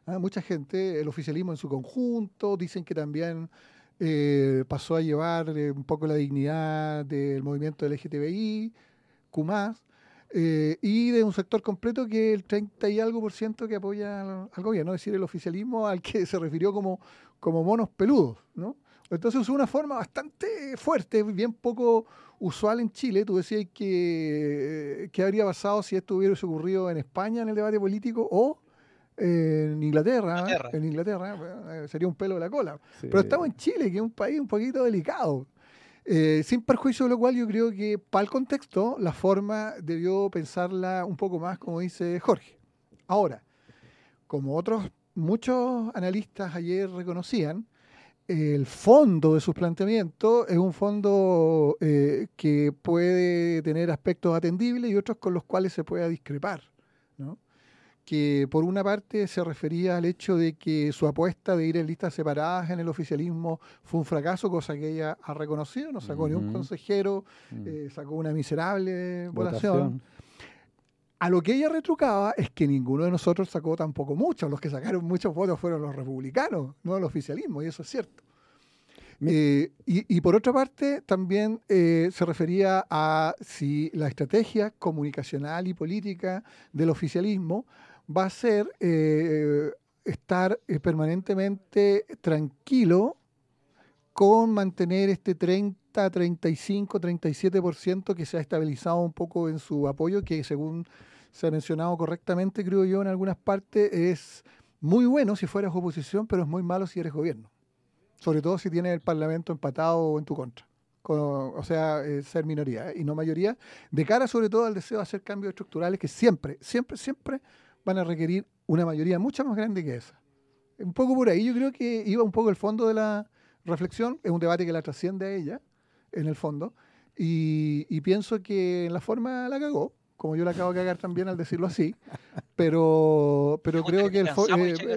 ¿ah? Mucha gente, el oficialismo en su conjunto, dicen que también eh, pasó a llevar un poco la dignidad del movimiento LGTBI, Q+, y de un sector completo que el 30 y algo por ciento que apoya al, gobierno, es decir, el oficialismo al que se refirió como como monos peludos, ¿no? Entonces usó una forma bastante fuerte, bien poco usual en Chile. Tú decías que, que habría pasado si esto hubiese ocurrido en España en el debate político o en Inglaterra. En Inglaterra eh, sería un pelo de la cola. Pero estamos en Chile, que es un país un poquito delicado. Eh, sin perjuicio de lo cual yo creo que para el contexto la forma debió pensarla un poco más, como dice Jorge. Ahora, como otros muchos analistas ayer reconocían, el fondo de sus planteamientos es un fondo eh, que puede tener aspectos atendibles y otros con los cuales se pueda discrepar. Que por una parte se refería al hecho de que su apuesta de ir en listas separadas en el oficialismo fue un fracaso, cosa que ella ha reconocido, no sacó ni un consejero, mm. eh, sacó una miserable votación a lo que ella retrucaba es que ninguno de nosotros sacó tampoco muchos. Los que sacaron muchos votos fueron los republicanos, no el oficialismo, y eso es cierto. Eh, y, por otra parte, también eh, se refería a si la estrategia comunicacional y política del oficialismo va a ser eh, estar permanentemente tranquilo con mantener este 30, 35, 37% que se ha estabilizado un poco en su apoyo, que según se ha mencionado correctamente, creo yo, en algunas partes, es muy bueno si fueras oposición, pero es muy malo si eres gobierno. Sobre todo si tienes el Parlamento empatado en tu contra. o sea, eh, ser minoría y no mayoría, de cara sobre todo al deseo de hacer cambios estructurales que siempre, siempre, siempre van a requerir una mayoría mucho más grande que esa. Un poco por ahí, yo creo que iba un poco el fondo de la reflexión, es un debate que la trasciende a ella, en el fondo, y, y pienso que en la forma la cagó, como yo la acabo de cagar también al decirlo así, pero, pero creo que el eh, eh,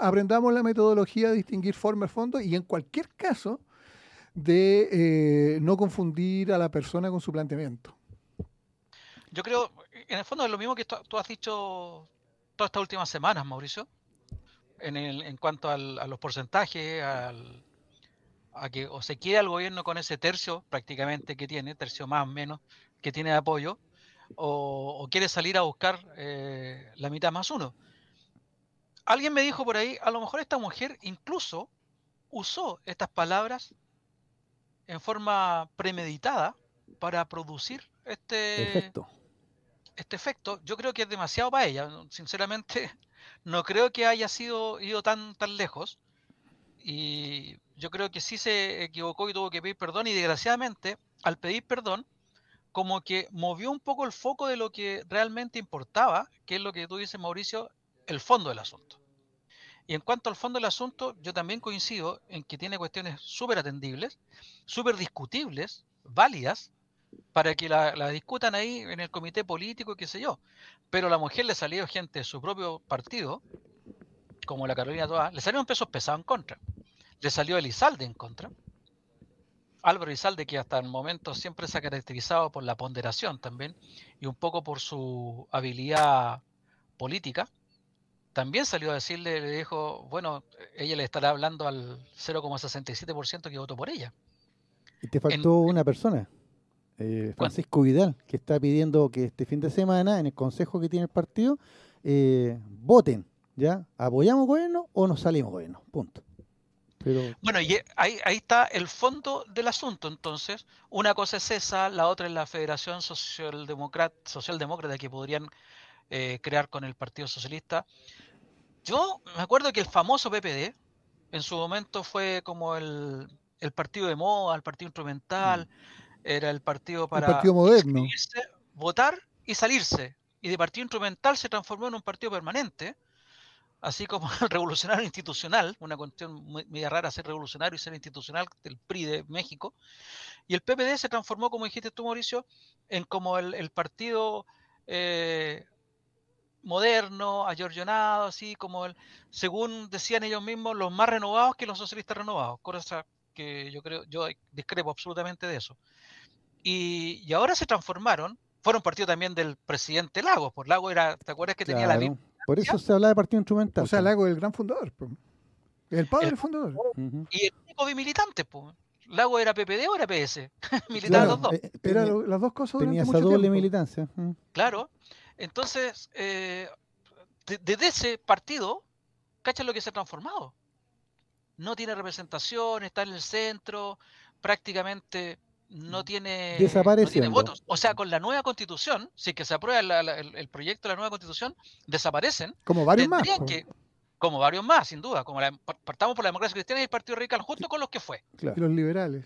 aprendamos la metodología de distinguir forma y fondo y en cualquier caso de eh, no confundir a la persona con su planteamiento. Yo creo, en el fondo es lo mismo que tú has dicho todas estas últimas semanas, Mauricio, en, el, en cuanto al, a los porcentajes, al, a que o se quiere al gobierno con ese tercio prácticamente que tiene, tercio más o menos, que tiene de apoyo, o, quiere salir a buscar eh, la mitad más uno. Alguien me dijo por ahí, a lo mejor esta mujer incluso usó estas palabras en forma premeditada para producir este efecto. Este efecto. Yo creo que es demasiado para ella. Sinceramente, no creo que haya sido ido tan tan lejos. Y yo creo que sí se equivocó y tuvo que pedir perdón. Y desgraciadamente, al pedir perdón, como que movió un poco el foco de lo que realmente importaba, que es lo que tú dices, Mauricio, el fondo del asunto. Y en cuanto al fondo del asunto, yo también coincido en que tiene cuestiones súper atendibles, súper discutibles, válidas, para que la, discutan ahí en el comité político, qué sé yo. Pero a la mujer le salió gente de su propio partido, como la Carolina Toa, le salieron pesos pesados en contra. Le salió Elizalde en contra. Álvaro Izalde, que hasta el momento siempre se ha caracterizado por la ponderación también y un poco por su habilidad política, también salió a decirle, le dijo, bueno, ella le estará hablando al 0,67% que votó por ella. Y te faltó una persona, eh, Francisco Vidal, que está pidiendo que este fin de semana, en el consejo que tiene el partido, eh, voten, ¿ya? ¿Apoyamos gobierno o nos salimos gobierno? Punto. Bueno, y ahí, ahí está el fondo del asunto. Entonces, una cosa es esa, la otra es la Federación Socialdemócrata, Socialdemócrata que podrían eh, crear con el Partido Socialista. Yo me acuerdo que el famoso PPD en su momento fue como el, partido de moda, el partido instrumental, mm. Era el partido para el partido moderno. votar y salirse. Y de partido instrumental se transformó en un partido permanente así como el revolucionario institucional, una cuestión muy, rara ser revolucionario y ser institucional del PRI de México, y el PPD se transformó, como dijiste tú, Mauricio, en como el, partido eh, moderno, ayorjonado, así como el, según decían ellos mismos, los más renovados que los socialistas renovados, cosa que yo creo, yo discrepo absolutamente de eso. Y, ahora se transformaron, fueron partido también del presidente Lagos, por Lagos era, ¿te acuerdas que tenía la por eso se habla de partido instrumental. O sea, Lago es el gran fundador. El padre del fundador. Y el único bimilitante, pues. Lago era PPD o era PS. Militaban los dos. Eh, era las dos cosas Tenía esa doble militancia. Claro. Entonces, eh, desde ese partido, ¿cacha lo que se ha transformado? No tiene representación, está en el centro, prácticamente no tiene, votos. O sea, con la nueva constitución, si que se aprueba el, proyecto de la nueva constitución, desaparecen. Como varios más. como varios más, sin duda. Como partamos por la democracia cristiana y el Partido Radical, justo con los que fue. Y los liberales.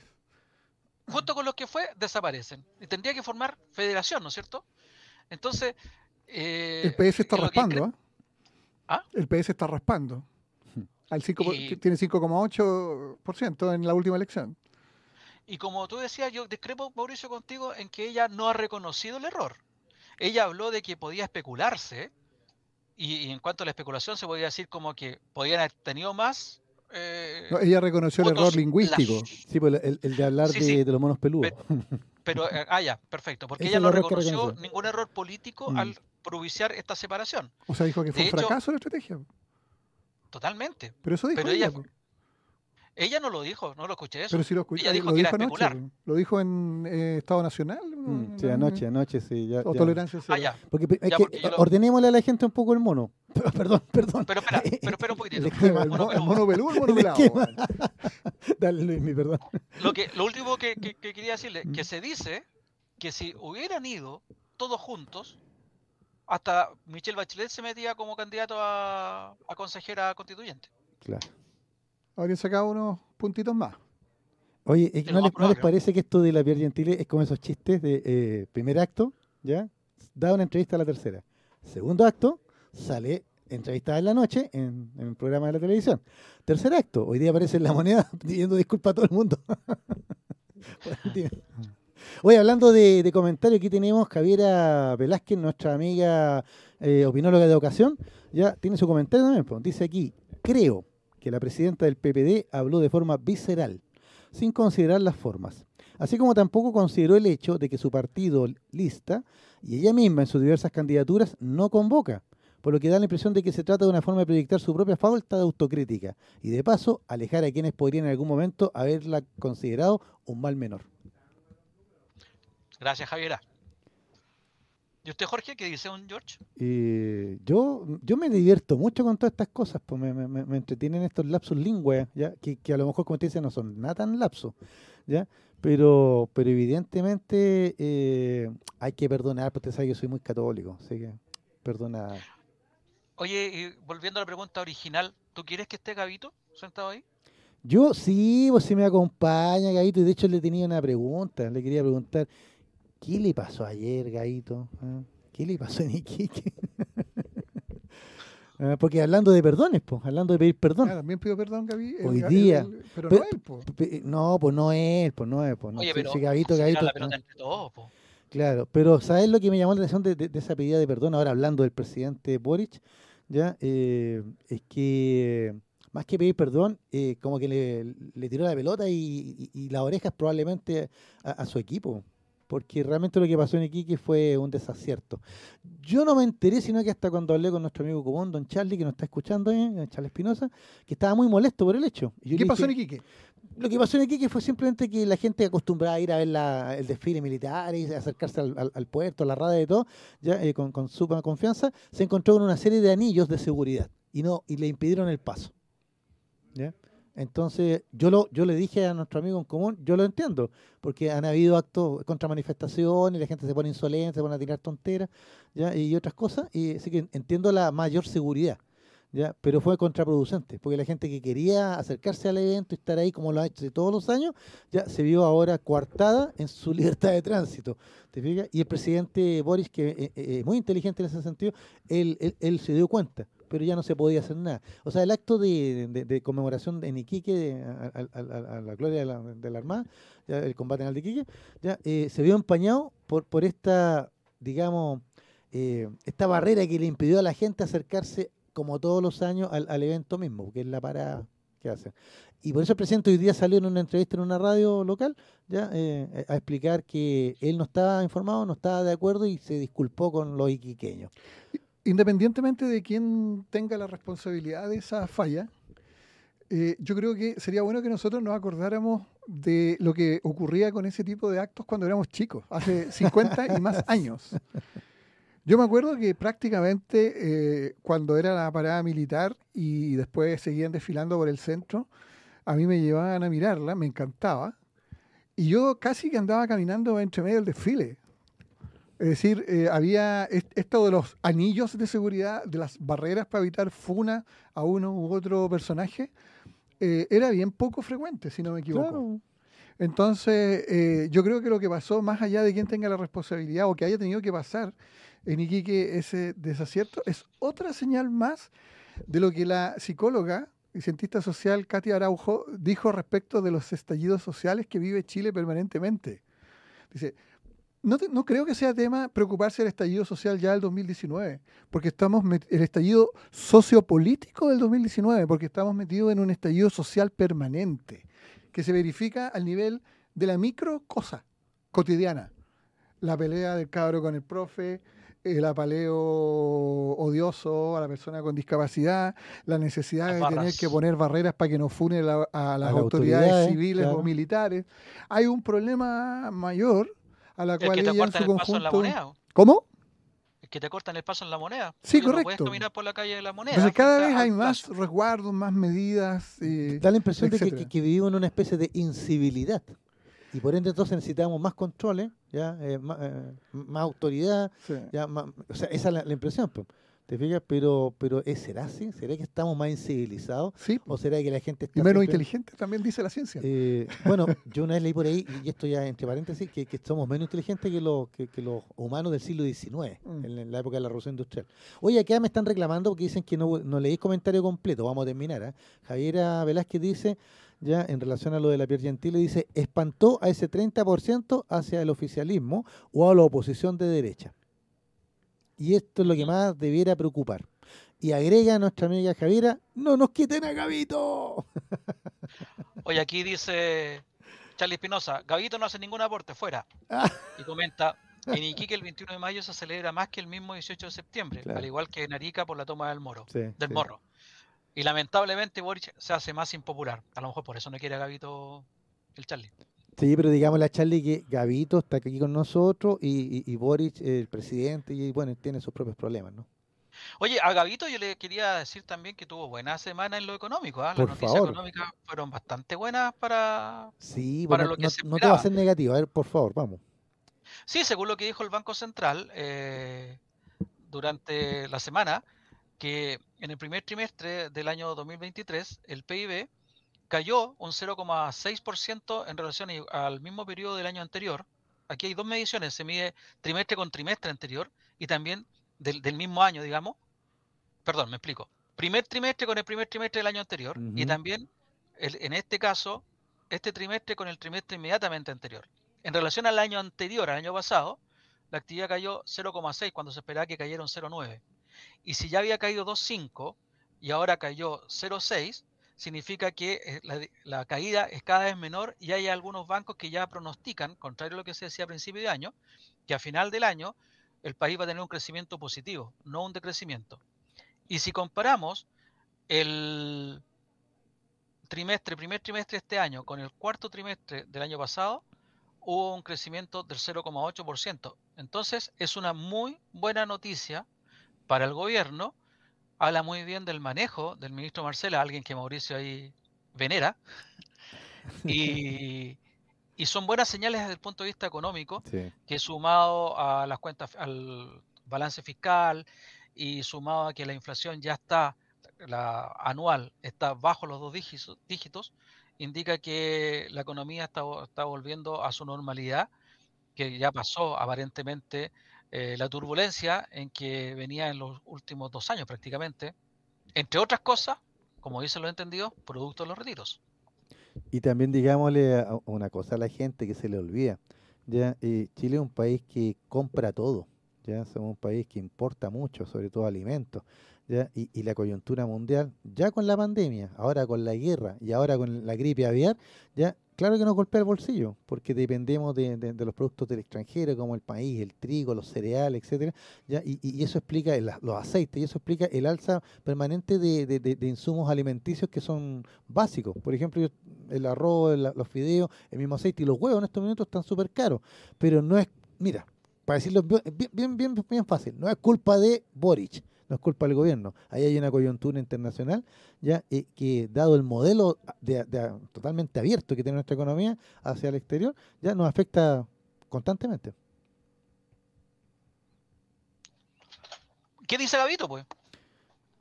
Justo con los que fue, desaparecen. Y tendría que formar federación, ¿no es cierto? Entonces. Eh, el PS está raspando, ¿eh? ¿Ah? El PS está raspando. Al 5, Tiene 5,8% en la última elección. Y como tú decías, yo discrepo, Mauricio, contigo en que ella no ha reconocido el error. Ella habló de que podía especularse, y, en cuanto a la especulación se podía decir como que podían haber tenido más. Eh, ella reconoció el error lingüístico. Sí, pues el, de hablar de, los monos peludos. Pero, eh, ah, ya, perfecto. Porque ella no reconoció ningún error político mm. al propiciar esta separación. O sea, dijo que fue un fracaso la estrategia. Totalmente. Pero eso dijo ella, Ella no lo dijo, no lo escuché eso. Pero sí lo escuché. Ella dijo lo que dijo era anoche. especular. Lo dijo en eh, Estado Nacional. Mm, ¿no? sí, anoche, anoche, sí. Ya, O ya. tolerancia cero. Ah, ya. Porque Ya, que- porque yo lo- ordenémosle a la gente un poco el mono. perdón, perdón. Pero espera, pero espera un poquitito. El esquema, El, el mo- el mono peludo, el mono El pelado. Dale, Luis, mi perdón. Lo, que, lo último que, que- que quería decirle, que se dice que si hubieran ido todos juntos, hasta Michelle Bachelet se metía como candidato a, a consejera constituyente. Claro. Habrían sacado unos puntitos más. Oye, ¿es que Es ¿no, les, no les parece que esto de la Pierre Gentile es como esos chistes de eh, primer acto, ¿ya? Da una entrevista a la tercera. Segundo acto, sale entrevistada en la noche en, en un programa de la televisión. Tercer acto, hoy día aparece en la moneda pidiendo disculpas a todo el mundo. Oye, hablando de, de comentarios, aquí tenemos Javiera Velázquez, nuestra amiga eh, opinóloga de ocasión. Ya tiene su comentario también. pues. Dice aquí, creo que la presidenta del PPD habló de forma visceral, sin considerar las formas. Así como tampoco consideró el hecho de que su partido lista y ella misma en sus diversas candidaturas no convoca, por lo que da la impresión de que se trata de una forma de proyectar su propia falta de autocrítica y de paso alejar a quienes podrían en algún momento haberla considerado un mal menor. Gracias, Javiera. ¿Y usted, Jorge, qué dice un George? Eh, yo, yo me divierto mucho con todas estas cosas, pues me, me- me- entretienen estos lapsus lingüe, ¿ya? Que, que a lo mejor, como usted dice, no son nada tan lapsos, ¿ya? Pero, pero evidentemente eh, hay que perdonar, porque usted sabe que yo soy muy católico, así que perdonar. Oye, y volviendo a la pregunta original, ¿tú quieres que esté Gabito sentado ahí? Yo sí, pues si me acompaña, Gaito, y de hecho le tenía una pregunta, le quería preguntar, ¿qué le pasó ayer, Gaito? ¿Ah? ¿Qué le pasó en Iquique? Ah, Porque hablando de perdones, pues, hablando de pedir perdón. Ah, también pido perdón, Gaby. el Hoy día. el- pero Pe- no él, po. pe- no, pues no es, pues no es, pues no. Oye, pero si Gabito, se tira Gabito, la pelota ah, entre todos, po. Claro, pero ¿sabes lo que me llamó la atención de, de- de esa pedida de perdón? Ahora hablando del presidente Boric, ya Eh, es que más que pedir perdón, eh, como que le, le tiró la pelota y, y- y las orejas probablemente a, a su equipo, porque realmente lo que pasó en Iquique fue un desacierto. Yo no me enteré, sino que hasta cuando hablé con nuestro amigo común, don Charlie, que nos está escuchando, eh, Charlie Espinosa, que estaba muy molesto por el hecho. Y yo ¿Qué pasó en Iquique? lo que pasó en Iquique fue simplemente que la gente acostumbrada a ir a ver la- el desfile militar y acercarse al, al- al puerto, a la rada y todo, ya eh, con, con suma confianza, se encontró con una serie de anillos de seguridad y no y le impidieron el paso. ¿ya? Entonces, yo lo yo le dije a nuestro amigo en común, yo lo entiendo, porque han habido actos contra manifestaciones, la gente se pone insolente, se pone a tirar tonteras, ¿ya? y otras cosas, y así que entiendo la mayor seguridad. ¿ya? Pero fue contraproducente, porque la gente que quería acercarse al evento y estar ahí como lo ha hecho todos los años, ya se vio ahora coartada en su libertad de tránsito. ¿te fijas? Y el presidente Boris, que eh, eh, es muy inteligente en ese sentido, él, él, él se dio cuenta, pero ya no se podía hacer nada. O sea, el acto de, de- de conmemoración en Iquique a, a- la gloria de la, de la Armada, el combate en el de Iquique, ya eh, se vio empañado por, por esta, digamos, eh, esta barrera que le impidió a la gente acercarse como todos los años al, al evento mismo, que es la parada que hacen. Y por eso el presidente hoy día salió en una entrevista en una radio local ya eh, a explicar que él no estaba informado, no estaba de acuerdo y se disculpó con los iquiqueños. Independientemente de quién tenga la responsabilidad de esa falla, eh, yo creo que sería bueno que nosotros nos acordáramos de lo que ocurría con ese tipo de actos cuando éramos chicos, hace 50 y más años. Yo me acuerdo que prácticamente eh, cuando era la parada militar y después seguían desfilando por el centro, a mí me llevaban a mirarla, me encantaba, y yo casi que andaba caminando entre medio del desfile. Es decir, eh, había est- esto de los anillos de seguridad, de las barreras para evitar funa a uno u otro personaje, eh, era bien poco frecuente, si no me equivoco. Claro. Entonces, eh, yo creo que lo que pasó, más allá de quien tenga la responsabilidad o que haya tenido que pasar en Iquique ese desacierto, es otra señal más de lo que la psicóloga y cientista social Katia Araujo dijo respecto de los estallidos sociales que vive Chile permanentemente. Dice, no, te- no creo que sea tema preocuparse del estallido social ya del 2019, porque estamos el estallido sociopolítico del 2019, porque estamos metidos en un estallido social permanente, que se verifica al nivel de la micro cosa cotidiana. La pelea del cabro con el profe, el apaleo odioso a la persona con discapacidad, la necesidad de tener que poner barreras para que no funen a, las autoridades, civiles o militares. Hay un problema mayor a la cual ella en su conjunto... ¿Cómo? que te cortan el paso en la moneda. Sí, correcto. No puedes caminar por la calle de la moneda. Entonces, cada vez hay más resguardos, más medidas. da la impresión de que, que, vivimos en una especie de incivilidad. Y por ende entonces necesitamos más controles, ya eh, eh, más, autoridad, ya o sea, esa es la, impresión. ¿Te fijas? Pero, pero ¿será así? ¿Será que estamos más incivilizados? Sí. ¿O será que la gente está... Y menos inteligente también dice la ciencia. Eh, bueno, yo una vez leí por ahí, y esto ya entre paréntesis, que, que somos menos inteligentes que los, que, los humanos del siglo XIX, mm. en, la época de la revolución industrial. Oye, acá me están reclamando porque dicen que no, no leéis comentario completo. Vamos a terminar. ¿eh? Javiera Velázquez dice ya en relación a lo de la Pierre Gentile, dice, espantó a ese 30% hacia el oficialismo o a la oposición de derecha. Y esto es lo que más debiera preocupar. Y agrega a nuestra amiga Javiera, no nos quiten a Gavito. Oye, aquí dice Charlie Espinosa, Gavito no hace ningún aporte, fuera. Y comenta, en Iquique el 21 de mayo se celebra más que el mismo 18 de septiembre, al igual que en Arica por la toma del moro, del morro. Y lamentablemente Boric se hace más impopular. A lo mejor por eso no quiere a Gavito el Charlie. Sí, pero digamos a Charlie que Gavito está aquí con nosotros y, y, Boric, el presidente, y bueno, tiene sus propios problemas, ¿no? Oye, a Gavito yo le quería decir también que tuvo buena semana en lo económico. ¿ah? Las noticias económicas fueron bastante buenas para, sí, para lo que no, se no te va a ser negativo. A ver, por favor, vamos. Sí, según lo que dijo el Banco Central eh, durante la semana, que en el primer trimestre del año 2023 el PIB cayó un 0,6% en relación al mismo periodo del año anterior. Aquí hay dos mediciones, se mide trimestre con trimestre anterior y también del, mismo año, digamos. Perdón, me explico. Primer trimestre con el primer trimestre del año anterior y también, en este caso, este trimestre con el trimestre inmediatamente anterior. En relación al año anterior, al año pasado, la actividad cayó 0,6 cuando se esperaba que cayera un 0,9. Y si ya había caído 2.5 y ahora cayó 0.6, significa que eh, la, caída es cada vez menor y hay algunos bancos que ya pronostican, contrario a lo que se decía a principio de año, que a final del año el país va a tener un crecimiento positivo, no un decrecimiento. Y si comparamos el trimestre, primer trimestre de este año con el cuarto trimestre del año pasado, hubo un crecimiento del 0,8%. Entonces es una muy buena noticia para el gobierno, habla muy bien del manejo del ministro Marcela, alguien que Mauricio ahí venera, y, son buenas señales desde el punto de vista económico, que sumado a las cuentas, al balance fiscal y sumado a que la inflación ya está, la anual está bajo los dos dígitos, indica que la economía está, está volviendo a su normalidad, que ya pasó aparentemente eh, la turbulencia en que venía en los últimos dos años prácticamente, entre otras cosas, como dicen los entendidos, producto de los retiros. Y también digámosle una cosa a la gente que se le olvida. Ya, eh, Chile es un país que compra todo. Ya somos un país que importa mucho, sobre todo alimentos. ¿ya? Y, y, la coyuntura mundial, ya con la pandemia, ahora con la guerra y ahora con la gripe aviar, ya Claro que nos golpea el bolsillo, porque dependemos de, los productos del extranjero, como el país, el trigo, los cereales, etcétera. Y, eso explica los aceites, y eso explica el alza permanente de, insumos alimenticios que son básicos. Por ejemplo, el arroz, los fideos, el mismo aceite y los huevos en estos momentos están súper caros. Pero no es, mira, para decirlo bien, bien, bien, bien fácil, no es culpa de Boric no es culpa del gobierno. Ahí hay una coyuntura internacional ya eh, que dado el modelo de, totalmente abierto que tiene nuestra economía hacia el exterior, ya nos afecta constantemente. ¿Qué dice Gavito, pues?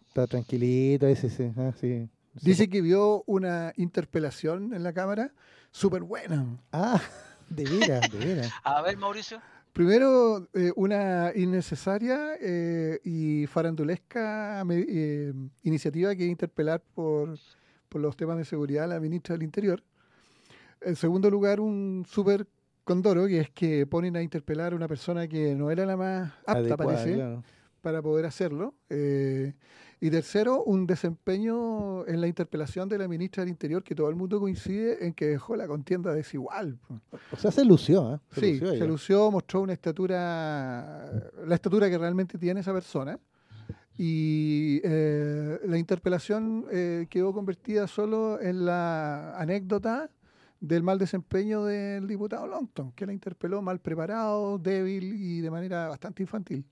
Está tranquilito, ese, sí, ah, sí. Dice que vio una interpelación en la cámara súper buena. Ah, de veras, de veras. A ver, Mauricio. Primero, eh, una innecesaria eh, y farandulesca eh, iniciativa que es interpelar por, los temas de seguridad a la ministra del Interior. En segundo lugar, un súper condoro, que es que ponen a interpelar a una persona que no era la más apta, parece, para poder hacerlo. Y tercero, un desempeño en la interpelación de la ministra del Interior que todo el mundo coincide en que dejó la contienda desigual. O sea, se lució, ¿eh? Se sí, lució se lució, mostró una estatura, la estatura que realmente tiene esa persona. Y eh, la interpelación eh, quedó convertida solo en la anécdota del mal desempeño del diputado Longton, que la interpeló mal preparado, débil y de manera bastante infantil.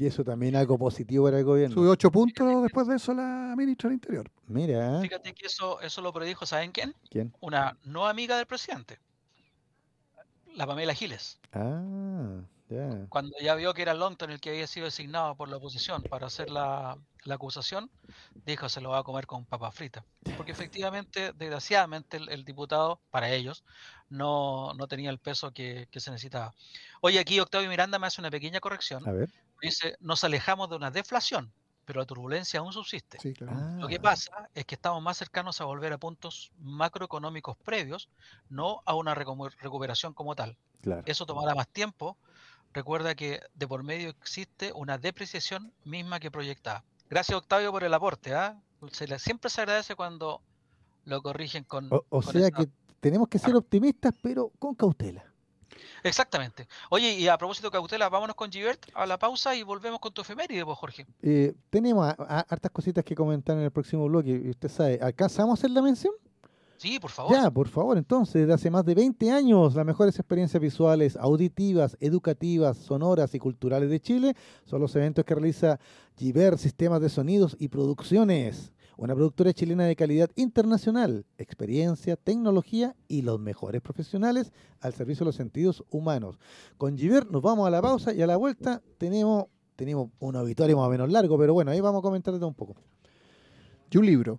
Y eso también algo positivo para el gobierno. Subió ocho puntos después de eso la ministra del Interior. Mira. Fíjate que eso, eso lo predijo, ¿saben quién? ¿Quién? Una no amiga del presidente. La Pamela Giles. Ah, Cuando ya vio que era Longton el que había sido designado por la oposición para hacer la, acusación, dijo se lo va a comer con papas fritas. Porque efectivamente, desgraciadamente, el, diputado, para ellos, no, no tenía el peso que, que, se necesitaba. Oye, aquí Octavio Miranda me hace una pequeña corrección. A ver dice, nos alejamos de una deflación, pero la turbulencia aún subsiste. Lo que Ah. pasa es que estamos más cercanos a volver a puntos macroeconómicos previos, no a una recu- recuperación como tal. Claro. Eso tomará más tiempo. Recuerda que de por medio existe una depreciación misma que proyectada. Gracias Octavio por el aporte. ¿ah? Se le- siempre se agradece cuando lo corrigen con... O, o con sea que tenemos que ser optimistas, pero con cautela. Exactamente. Oye, y a propósito de cautela, vámonos con Givert a la pausa y volvemos con tu efeméride, pues, Jorge. Eh, tenemos a- a- hartas cositas que comentar en el próximo bloque. Y usted sabe, ¿alcanzamos a hacer la mención? Sí, por favor. Ya, por favor, entonces, desde hace más de 20 años, las mejores experiencies visuales, auditivas, educativas, sonoras y culturales de Chile son los eventos que realiza Giver Sistemas de Sonidos y Producciones, una productora chilena de calidad internacional, experiencia, tecnología y los mejores profesionales al servicio de los sentidos humanos. Con Giver nos vamos a la pausa y a la vuelta tenemos, tenemos un auditorio más o menos largo, pero bueno, ahí vamos a comentar un poco. Y un libro.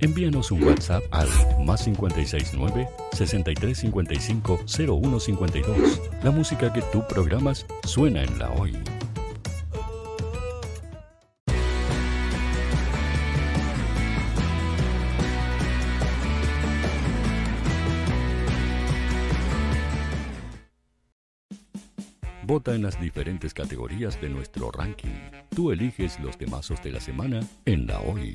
Envíanos un WhatsApp al más 569 6355 0152. La música que tú programas suena en la hoy. Vota en las diferentes categorías de nuestro ranking. Tú eliges los temazos de la semana en la hoy.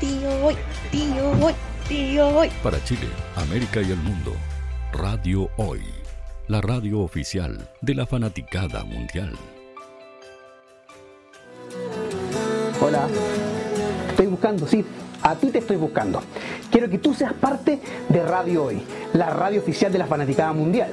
Tío Hoy, tío Hoy, tío Hoy. Para Chile, América y el mundo, Radio Hoy. La radio oficial de la fanaticada mundial. Hola, estoy buscando, sí, a ti te estoy buscando. Quiero que tú seas parte de Radio Hoy, la radio oficial de la Fanaticada Mundial.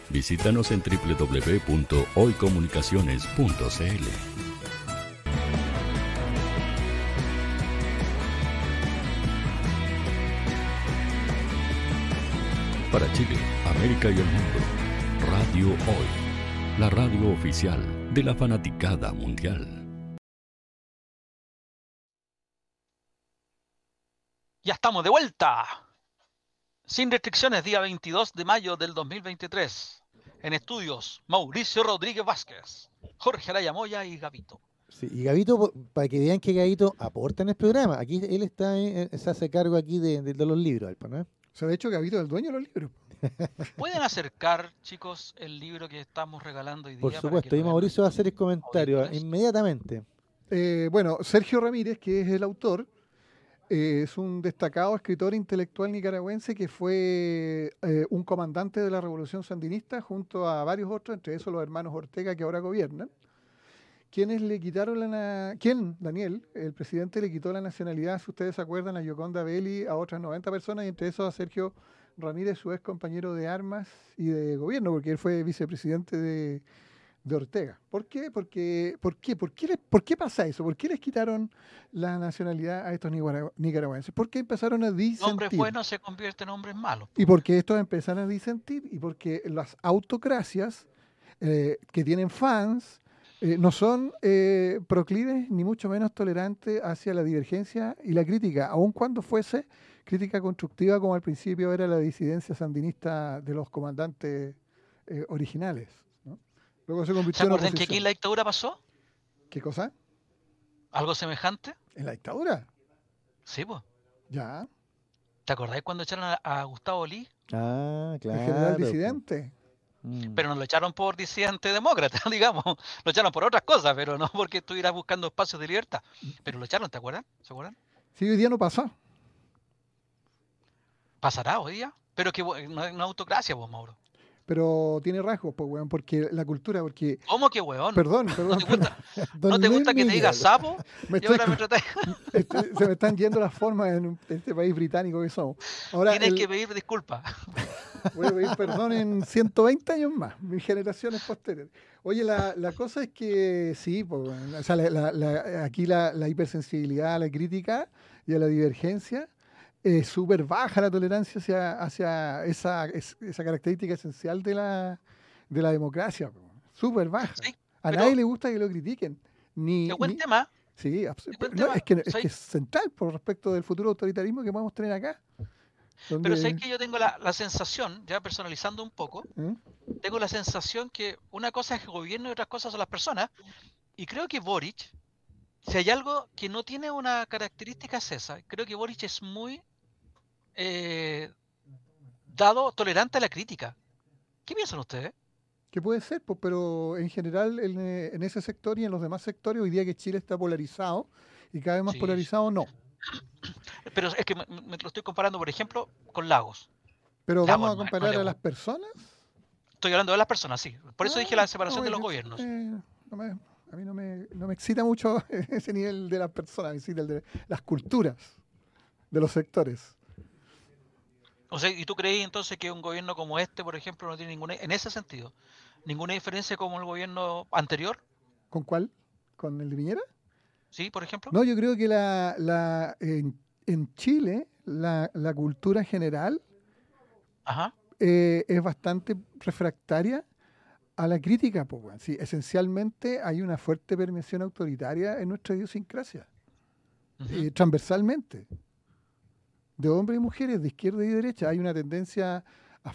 Visítanos en www.hoycomunicaciones.cl. Para Chile, América y el mundo, Radio Hoy, la radio oficial de la fanaticada mundial. Ya estamos de vuelta. Sin restricciones, día 22 de mayo del 2023. En estudios, Mauricio Rodríguez Vázquez, Jorge Araya Moya y Gavito. Sí, y Gavito, para que vean que Gavito aporta en el programa. Aquí él está, eh, se hace cargo aquí de, de- de los libros, Alpa, ¿no? O sea, de hecho, Gavito es el dueño de los libros. ¿Pueden acercar, chicos, el libro que estamos regalando hoy día? Por para que supuesto, y? Mauricio va a hacer el comentario inmediatamente. Eh, bueno, Sergio Ramírez, que es el autor, eh, es un destacado escritor intelectual nicaragüense que fue eh, un comandante de la Revolución Sandinista junto a varios otros, entre esos los hermanos Ortega que ahora gobiernan, quienes le quitaron la... ¿Quién? Daniel, el presidente le quitó la nacionalidad, si ustedes se acuerdan, a Yoconda Belli, a otras 90 personas, y entre esos a Sergio Ramírez, su ex compañero de armas y de gobierno, porque él fue vicepresidente de, de Ortega. ¿Por qué? Porque, ¿por, qué? ¿Por, qué les- ¿Por qué pasa eso? ¿Por qué les quitaron la nacionalidad a estos nicaragüenses? ¿Por qué empezaron a disentir? Hombres buenos se convierten en hombres malos. Y porque estos empezaron a disentir y porque las autocracias eh, que tienen fans eh, no son eh, proclives ni mucho menos tolerantes hacia la divergencia y la crítica, aun cuando fuese crítica constructiva como al principio era la disidencia sandinista de los comandantes eh, originales. Luego se ¿Se convirtió en acuerdan que aquí en la dictadura pasó? ¿Qué cosa? ¿Algo semejante? ¿En la dictadura? Sí, pues. Ya. ¿Te acordáis cuando echaron a, a Gustavo Lee? Ah, claro. El general disidente. Mm. Pero no lo echaron por disidente demócrata, digamos. Lo echaron por otras cosas, pero no porque estuviera buscando espacios de libertad. Pero lo echaron, ¿te acuerdas? ¿Se acuerdan? Sí, hoy día no pasa. Pasará hoy día. Pero que no es una autocracia, vos, Mauro. Pero tiene rasgos, pues, weón, porque la cultura, porque... ¿Cómo que weón? Perdón, perdón. te gusta- Don ¿No te gusta que te diga sapo? Me estoy- me se me están yendo las formas en este país británico que somos. Ahora, Tienes el- que pedir disculpas. voy a pedir perdón en 120 años más, mis generaciones posteriores. Oye, la, la cosa es que sí, pues, o sea, la- la- aquí la, la hipersensibilidad a la crítica y a la divergencia es súper baja la tolerancia hacia, hacia esa, es- esa característica esencial de la, de la democracia. Súper baja. a pero- nadie le gusta que lo critiquen. Ni, Es buen ni- tema. Sí, abs- buen no, es, que, es que es central por respecto del futuro autoritarismo que podemos tener acá. Pero donde- sé que yo tengo la, la sensación, ya personalizando un poco, ¿Mm? tengo la sensación que una cosa es el gobierno y otras cosas son las personas. Y creo que Boric, si hay algo que no tiene una característica es esa, creo que Boric es muy eh, dado, tolerante a la crítica. ¿Qué piensan ustedes? Que puede ser, pues, pero en general en, eh, en ese sector y en los demás sectores, hoy día que Chile está polarizado y cada vez más Sí, polarizado, no. Pero es que me, me lo estoy comparando, por ejemplo, con Lagos. Pero vamos a comparar a las personas. Estoy hablando de las personas, sí. Por eso dije la separación No, de los gobiernos. eh, no me- a mí no me, no me excita mucho ese nivel de las personas, me excita el de las culturas de los sectores. O sea, ¿y tú crees entonces que un gobierno como este, por ejemplo, no tiene ninguna, en ese sentido, ninguna diferencia como el gobierno anterior? ¿Con cuál? ¿Con el de Piñera? ¿Sí, por ejemplo? No, yo creo que la, la, en, en Chile la, la cultura general Ajá. eh, es bastante refractaria a la crítica. Pues. Sí, esencialmente hay una fuerte permeación autoritaria en nuestra idiosincrasia, eh, transversalmente, de hombres y mujeres, de izquierda y derecha. Hay una tendencia a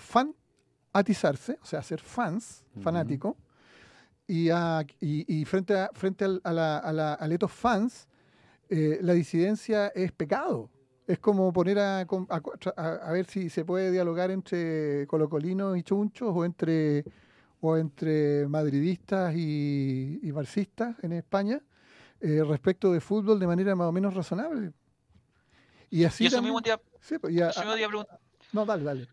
fanatizarse, o sea, a ser fans, fanáticos, y, a- y- y frente, a, frente al, a la, a la- al etos fans, eh, la disidencia es pecado. Es como poner a, a, ver si se puede dialogar entre colocolinos y chunchos o entre, o entre madridistas y, y barcistas en España eh, respecto de fútbol de manera más o menos razonable. Y así y eso también- mismo día, Sí, pues, y a- eso mismo día pregun- no, dale, dale.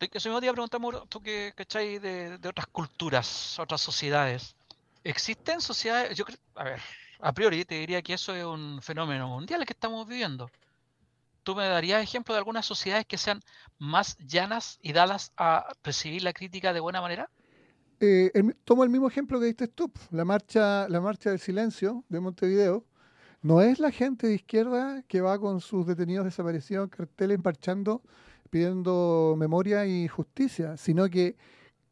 eso mismo día preguntamos, tú que cachai de, de otras culturas, otras sociedades. ¿Existen sociedades? Yo creo, a ver, a priori te diría que eso es un fenómeno mundial que estamos viviendo. ¿Tú me darías ejemplo de algunas sociedades que sean más llanas y dadas a recibir la crítica de buena manera? Eh, el tomo el mismo ejemplo que diste tú, la marcha, la marcha del silencio de Montevideo. No es la gente de izquierda que va con sus detenidos desaparecidos en carteles marchando pidiendo memoria y justicia, sino que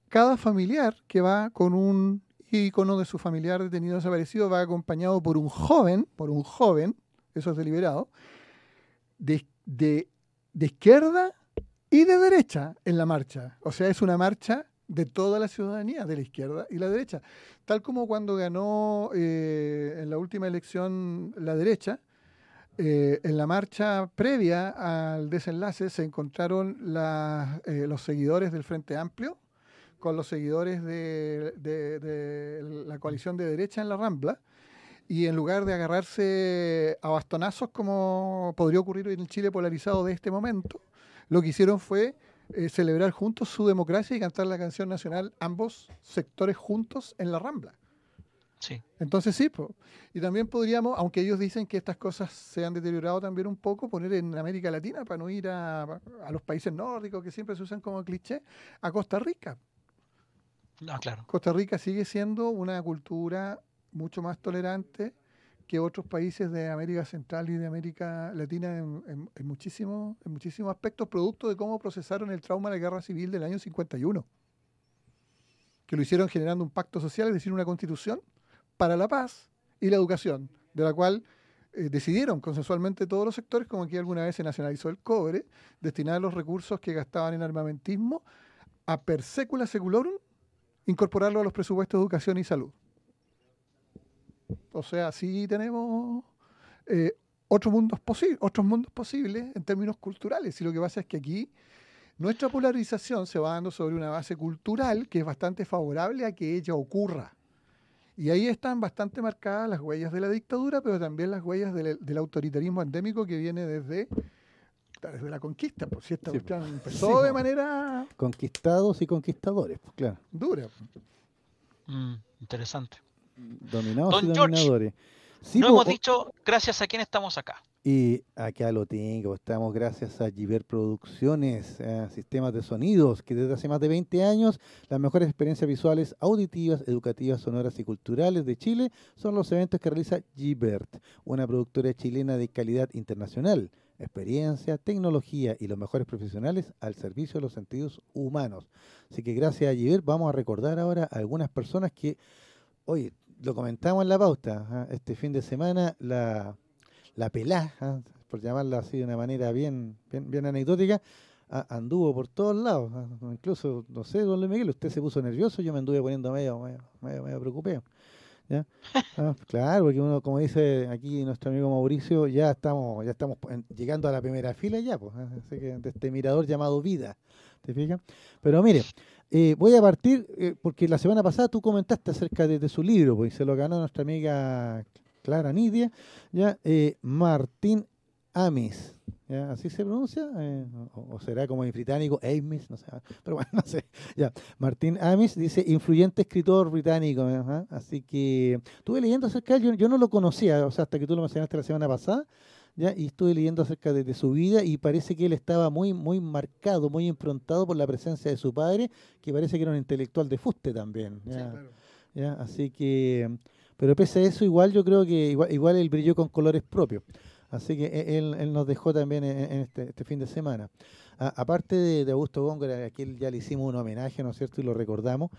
cada familiar que va con un ícono de su familiar detenido desaparecido va acompañado por un joven, por un joven, eso es deliberado, de, de, de izquierda y de derecha en la marcha. O sea, es una marcha de toda la ciudadanía, de la izquierda y la derecha. Tal como cuando ganó eh, en la última elección la derecha, eh, en la marcha previa al desenlace se encontraron eh, los seguidores del Frente Amplio con los seguidores de, de- de la coalición de derecha en la Rambla y en lugar de agarrarse a bastonazos como podría ocurrir en el Chile polarizado de este momento, lo que hicieron fue eh, celebrar juntos su democracia y cantar la canción nacional ambos sectores juntos en la Rambla. Sí. Entonces sí, po. y también podríamos, aunque ellos dicen que estas cosas se han deteriorado también un poco, poner en América Latina, para no ir a, a los países nórdicos que siempre se usan como cliché, a Costa Rica. No, claro. Costa Rica sigue siendo una cultura mucho más tolerante que otros países de América Central y de América Latina en, en- muchísimos, en aspectos, producto de cómo procesaron el trauma de la guerra civil del año 51. Que lo hicieron generando un pacto social, es decir, una constitución para la paz y la educación, de la cual eh, decidieron consensualmente todos los sectores, como aquí alguna vez se nacionalizó el cobre, destinar los recursos que gastaban en armamentismo a per secula seculorum, incorporarlo a los presupuestos de educación y salud. O sea, sí tenemos eh, otros mundos, otros mundos posibles en términos culturales. Y lo que pasa es que aquí nuestra polarización se va dando sobre una base cultural que es bastante favorable a que ella ocurra. Y ahí están bastante marcadas las huellas de la dictadura, pero también las huellas del, autoritarismo endémico que viene desde, desde la conquista. Por si esta cuestión empezó de manera... Conquistados y conquistadores, pues claro. Dura. Mm, interesante. Dominados y dominadores. no hemos dicho gracias a quién estamos acá. Y acá lo tengo, estamos gracias a Giver Producciones, sistemas de sonidos, que desde hace más de 20 años las mejores experiencias visuales, auditivas, educativas, sonoras y culturales de Chile son los eventos que realiza Gibert, una productora chilena de calidad internacional, experiencia, tecnología y los mejores profesionales al servicio de los sentidos humanos. Así que gracias a Gibert vamos a recordar ahora a algunas personas que, oye, lo comentamos en la pauta, este fin de semana la la pelá, ¿ah? por llamarla así de una manera bien, bien, anecdótica, anduvo por todos lados. ¿ah? Incluso, no sé, don Luis Miguel, usted se puso nervioso, yo me anduve poniendo medio, medio, medio, preocupado. ¿ya? Ah, claro, porque uno, como dice aquí nuestro amigo Mauricio, ya estamos, ya estamos llegando a la primera fila ya, pues, así que de este mirador llamado vida, ¿te fijas? Pero mire, eh, voy a partir, eh, porque la semana pasada tú comentaste acerca de, su libro, pues, se lo ganó nuestra amiga Clara Nidia, ya eh, Martín Amis, ¿ya? ¿así se pronuncia? Eh, o, será como en británico, Amis, no sé, pero bueno, no sé. Ya, Martín Amis dice, influyente escritor británico, así que estuve leyendo acerca de él, yo, no lo conocía, o sea, hasta que tú lo mencionaste la semana pasada, ¿ya? y estuve leyendo acerca de, su vida y parece que él estaba muy, muy marcado, muy improntado por la presencia de su padre, que parece que era un intelectual de fuste también. ¿ya? ¿ya? Así que pero pese a eso, igual yo creo que igual, igual él brilló con colores propios. Así que e, él, nos dejó también en, este, este, fin de semana. aparte de, Augusto Góngora, a quien ya le hicimos un homenaje, ¿no es cierto? Y lo recordamos.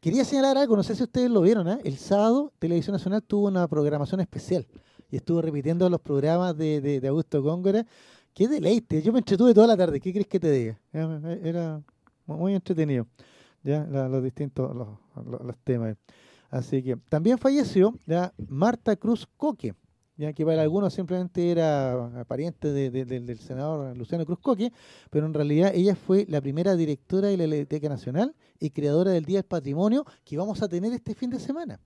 Quería señalar algo, no sé si ustedes lo vieron, ¿eh? El sábado, Televisión Nacional tuvo una programación especial y estuvo repitiendo los programas de, Augusto Góngora. ¡Qué deleite! Yo me entretuve toda la tarde, ¿qué crees que te diga? Era muy entretenido, ya los distintos los temas. Así que también falleció ya Marta Cruz Coque, ya que para algunos simplemente era pariente del senador Luciano Cruz Coque, pero en realidad ella fue la primera directora de la Biblioteca Nacional y creadora del Día del Patrimonio que vamos a tener este fin de semana.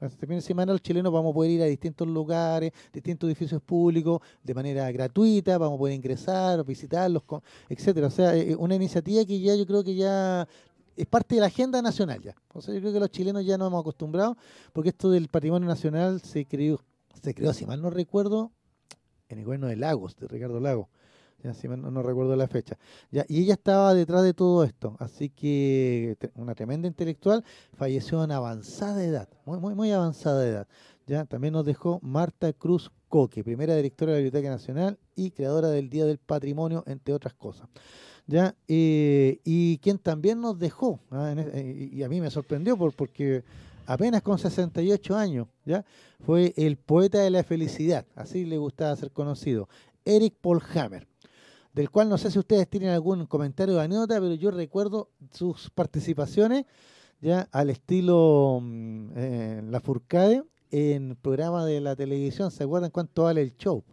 Este fin de semana los chilenos vamos a poder ir a distintos lugares, distintos edificios públicos de manera gratuita, vamos a poder ingresar, visitarlos, etcétera. O sea, es una iniciativa que ya yo creo que ya es parte de la agenda nacional ya. O sea, yo creo que los chilenos ya nos hemos acostumbrado, porque esto del patrimonio nacional se creó, se creó, si mal no recuerdo, en el gobierno de Lagos, de Ricardo Lagos. Ya, si mal no, recuerdo la fecha. Ya, y ella estaba detrás de todo esto. Así que una tremenda intelectual falleció en avanzada edad, muy, muy, avanzada edad. Ya, también nos dejó Marta Cruz Coque, primera directora de la Biblioteca Nacional y creadora del Día del Patrimonio, entre otras cosas. ¿ya? Eh, y quien también nos dejó, ¿ah? e, y a mí me sorprendió por, porque apenas con 68 años, ¿ya? Fue el poeta de la felicidad, así le gustaba ser conocido, Eric Paul Hammer, del cual no sé si ustedes tienen algún comentario de anécdota, pero yo recuerdo sus participaciones, ya al estilo mm, eh, La Furcade, en programa de la televisión, ¿se acuerdan cuánto vale el show?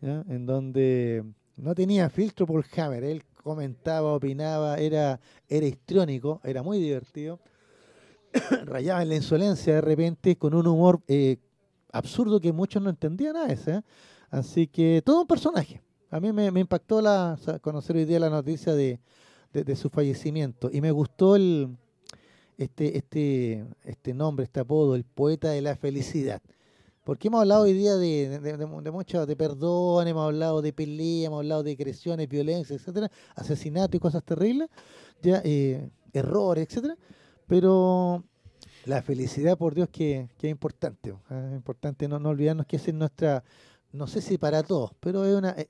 En donde no tenía filtro por Hammer, él comentaba, opinaba, era, era histrónico, era muy divertido. Rayaba en la insolencia de repente con un humor eh, absurdo que muchos no entendían a ese. ¿eh? Así que todo un personaje. A mí me, impactó la, conocer hoy día la noticia de, su fallecimiento y me gustó el, este, este, este nombre, este apodo, el poeta de la felicidad. Porque hemos hablado hoy día de, de, de, mucho de perdón, hemos hablado de pelea, hemos hablado de agresiones, violencia, etcétera, asesinatos y cosas terribles, ya eh, errores, etcétera. Pero la felicidad, por Dios, que, que es importante. Es importante no, no olvidarnos que es nuestra, no sé si para todos, pero es una, eh,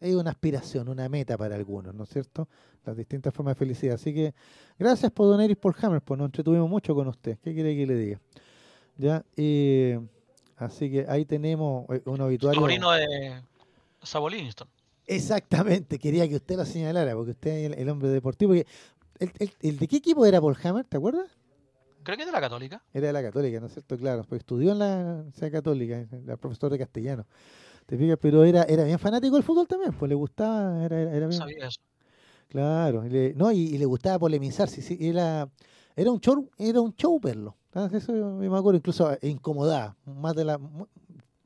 es una aspiración, una meta para algunos, ¿no es cierto? Las distintas formas de felicidad. Así que gracias por Don Eris por Hammer, pues nos entretuvimos mucho con usted. ¿Qué quiere que le diga? Ya, eh, Así que ahí tenemos eh, un obituario. Sobrino de Saboliniston. Exactamente, quería que usted lo señalara, porque usted es el, hombre deportivo. el, de qué equipo era Paul Hammer? ¿Te acuerdas? Creo que es de la Católica. Era de la Católica, ¿no es cierto? Claro, pues estudió en la Universidad Católica, la profesora de castellano. ¿Te fijas? Pero era, era bien fanático del fútbol también, pues le gustaba, era, era, era bien. Sabía eso. Claro, y le, no, y, y le gustaba polemizar, sí, sí, era, era un show, era un show verlo. ¿ah? Eso me acuerdo, incluso incomodaba, más de la, mu-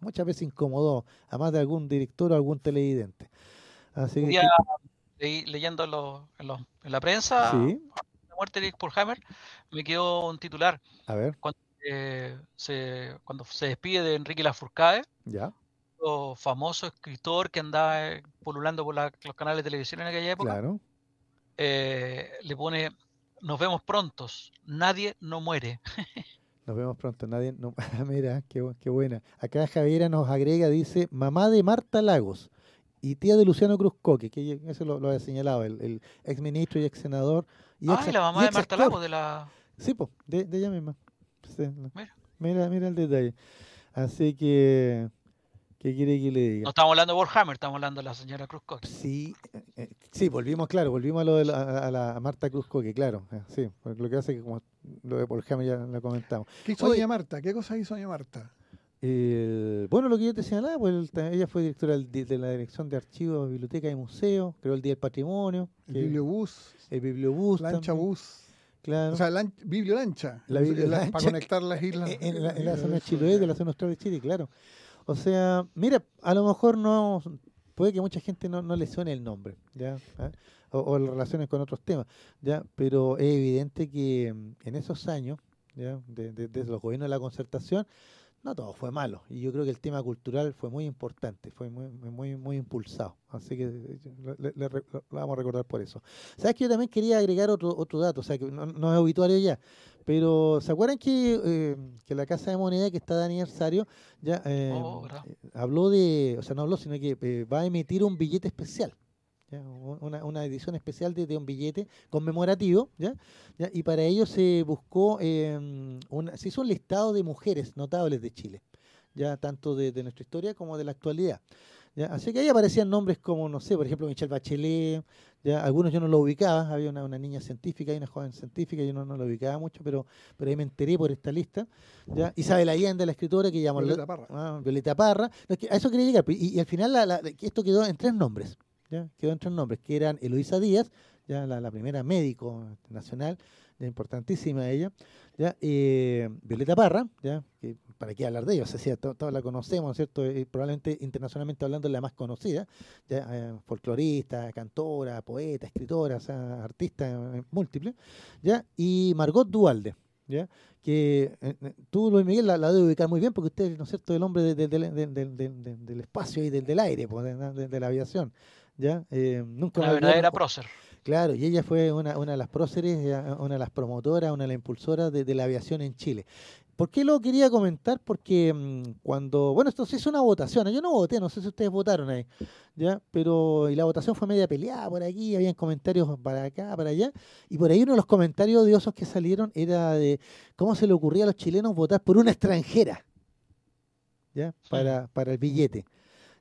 muchas veces incomodó a más de algún director o algún televidente. Así Un que, leí- leyendo en, en la prensa sí, la muerte de Eric me quedó un titular a ver, cuando, eh, se, cuando se despide de Enrique Lafourcade, ya, famoso escritor que andaba eh, pululando por la- los canales de televisión en aquella época, claro. eh, le pone, nos vemos prontos, nadie no muere. Nos vemos pronto. Nadie, no, mira, qué, qué buena. Acá Javiera nos agrega, dice, mamá de Marta Lagos y tía de Luciano Cruz Coque, que eso lo, lo había señalado, el, el ex ministro y ex senador. Y Ah, ex, y la mamá y de Marta actor. Lago de la... Sí, pues, de, de ella misma. Sí, la- Mira. mira, mira el detalle. Así que, ¿qué quiere que le diga? No estamos hablando de Warhammer, estamos hablando de la señora Cruz Coque. Sí, eh, eh, sí, volvimos, claro, volvimos a lo de la, a la a Marta Cruz Coque, claro, eh, sí, porque lo que hace que como lo de Paul Hammer ya lo comentamos. ¿Qué hizo Oye, doña Marta? ¿Qué cosa hizo doña Marta? el- bueno, lo que yo te señalaba, pues ella fue directora de la Dirección de Archivos, Biblioteca y Museos, creó el Día del Patrimonio, El que- bibliobús, el bibliobús, lancha también, bus. claro, O sea, lan- bibliolancha. La bibliolancha. Para conectar las islas. en, en la, en la zona de Chiloé, de la zona austral de Chile, claro. O sea, mira, a lo mejor no, puede que mucha gente no, no le suene el nombre, ¿ya? ¿Ah? O, o relaciones con otros temas, ¿ya? Pero es evidente que mm, en esos años, ¿ya? De, de- los gobiernos de la concertación, no todo fue malo. Y yo creo que el tema cultural fue muy importante, fue muy, muy, muy impulsado. Así que le- lo vamos a recordar por eso. ¿Sabes que yo también quería agregar otro, otro dato? O sea, que no, no es obituario ya. Pero, ¿se acuerdan que, eh, que la Casa de Moneda, que está de aniversario, ya eh, Oh, eh, habló de, o sea, no habló, sino que eh, va a emitir un billete especial? Una, una edición especial de, de un billete conmemorativo, ¿ya? ¿ya? Y para ello se buscó, eh, una, se hizo un listado de mujeres notables de Chile, ya tanto de, de nuestra historia como de la actualidad. ¿Ya? Así que ahí aparecían nombres como, no sé, por ejemplo, Michelle Bachelet, ya algunos yo no lo ubicaba, había una, una niña científica y una joven científica, yo no, no lo ubicaba mucho, pero, pero ahí me enteré por esta lista. ¿ya? Isabel Allende, la escritora que llamó Violeta Parra. Ah, Violeta Parra. No, es que a eso quería llegar, pues, y, y al final la- la- esto quedó en tres nombres, ¿ya? quedó en tres nombres, que eran Eloísa Díaz, ya la, la primera médico nacional, importantísima ella, ya eh, Violeta Parra, ya que para qué hablar de ella, o sea, todos la conocemos, ¿no es cierto? Eh, probablemente internacionalmente hablando es la más conocida, ya eh, folclorista, cantora, poeta, escritora, o sea, artista eh, múltiple, ya y Margot Dualde, ya que eh, eh, tú Luis Miguel la, la debe ubicar muy bien porque usted, ¿no es cierto?, el hombre de- de- del- del- espacio y del, del aire, pues, de, de- de la aviación, ya Eh, nunca olvidaré- verdadera prócer. Claro, y ella fue una, una de las próceres, ya, una de las promotoras, una de las impulsoras de, de la aviación en Chile. ¿Por qué lo quería comentar? Porque mm, cuando, bueno, esto se hizo una votación, yo no voté, no sé si ustedes votaron ahí, ¿ya? Pero, y la votación fue media peleada por aquí, habían comentarios para acá, para allá, y por ahí uno de los comentarios odiosos que salieron era de cómo se le ocurría a los chilenos votar por una extranjera, ¿ya? Para, para el billete.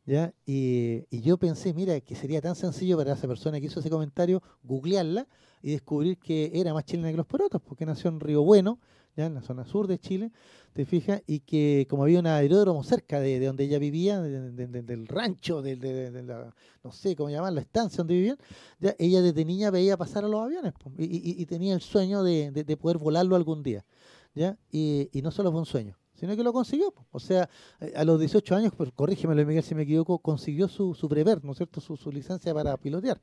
¿ya? Y, y yo pensé, mira, que sería tan sencillo para esa persona que hizo ese comentario googlearla y descubrir que era más chilena que los porotos, porque nació en Río Bueno, ya en la zona sur de Chile, te fijas, y que como había un aeródromo cerca de, de donde ella vivía, de- de- de- del rancho, de, la, no sé cómo llamarlo, la estancia donde vivían, ya ella desde niña veía pasar a los aviones y, y- y tenía el sueño de, de- de poder volarlo algún día. ¿ya? Y, y no solo fue un sueño, sino que lo consiguió. O sea, a los 18 años, pues, corrígemelo Miguel si me equivoco, consiguió su, su prever, ¿no es cierto?, su, su licencia para pilotear.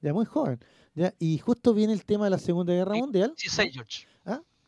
Ya muy joven. ¿ya? Y justo viene el tema de la Segunda Guerra Mundial. 16, George.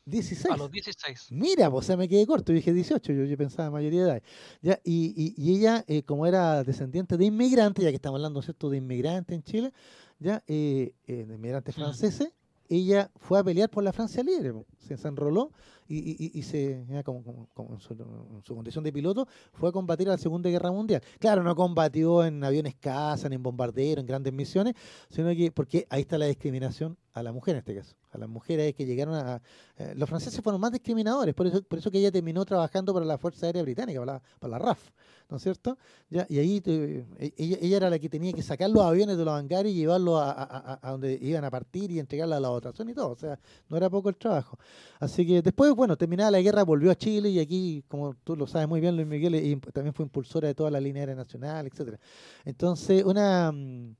¿Ah? 16. A los 16. Mira, o sea, me quedé corto, dije 18, yo, yo pensaba mayoría de edad. ¿ya? Y, y- y ella, eh, como era descendiente de inmigrantes, ya que estamos hablando, ¿cierto?, de inmigrantes en Chile, ya, eh, eh, de inmigrantes franceses, ella fue a pelear por la Francia libre, se, se enroló y, y- y- y se, ya como, como- como en, su, en su condición de piloto, fue a combatir a la Segunda Guerra Mundial. Claro, no combatió en aviones caza, ni en bombarderos, en grandes misiones, sino que, porque ahí está la discriminación a la mujer en este caso. A las mujeres que llegaron a... Eh, los franceses fueron más discriminadores, por eso, por eso que ella terminó trabajando para la Fuerza Aérea Británica, para la, para la RAF, ¿no es cierto? Y ahí e, ella, era la que tenía que sacar los aviones de los hangares y llevarlos a, donde iban a partir y entregarla a la votación y todo, o sea, no era poco el trabajo. Así que después, bueno, terminada la guerra, volvió a Chile y aquí, como tú lo sabes muy bien, Luis Miguel, y también fue impulsora de toda la línea aérea nacional, etcétera. Entonces, una... Mm,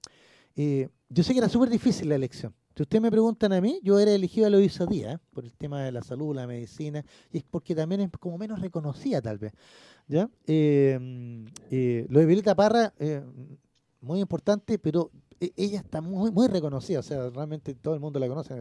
eh, yo sé que era súper difícil la elección, si ustedes me preguntan a mí, yo era elegido a Luisa Díaz por el tema de la salud, la medicina, y es porque también es como menos reconocida tal vez. ¿ya? Eh, eh, lo de Violeta Parra, eh, muy importante, pero e, ella está muy muy reconocida, o sea, realmente todo el mundo la conoce,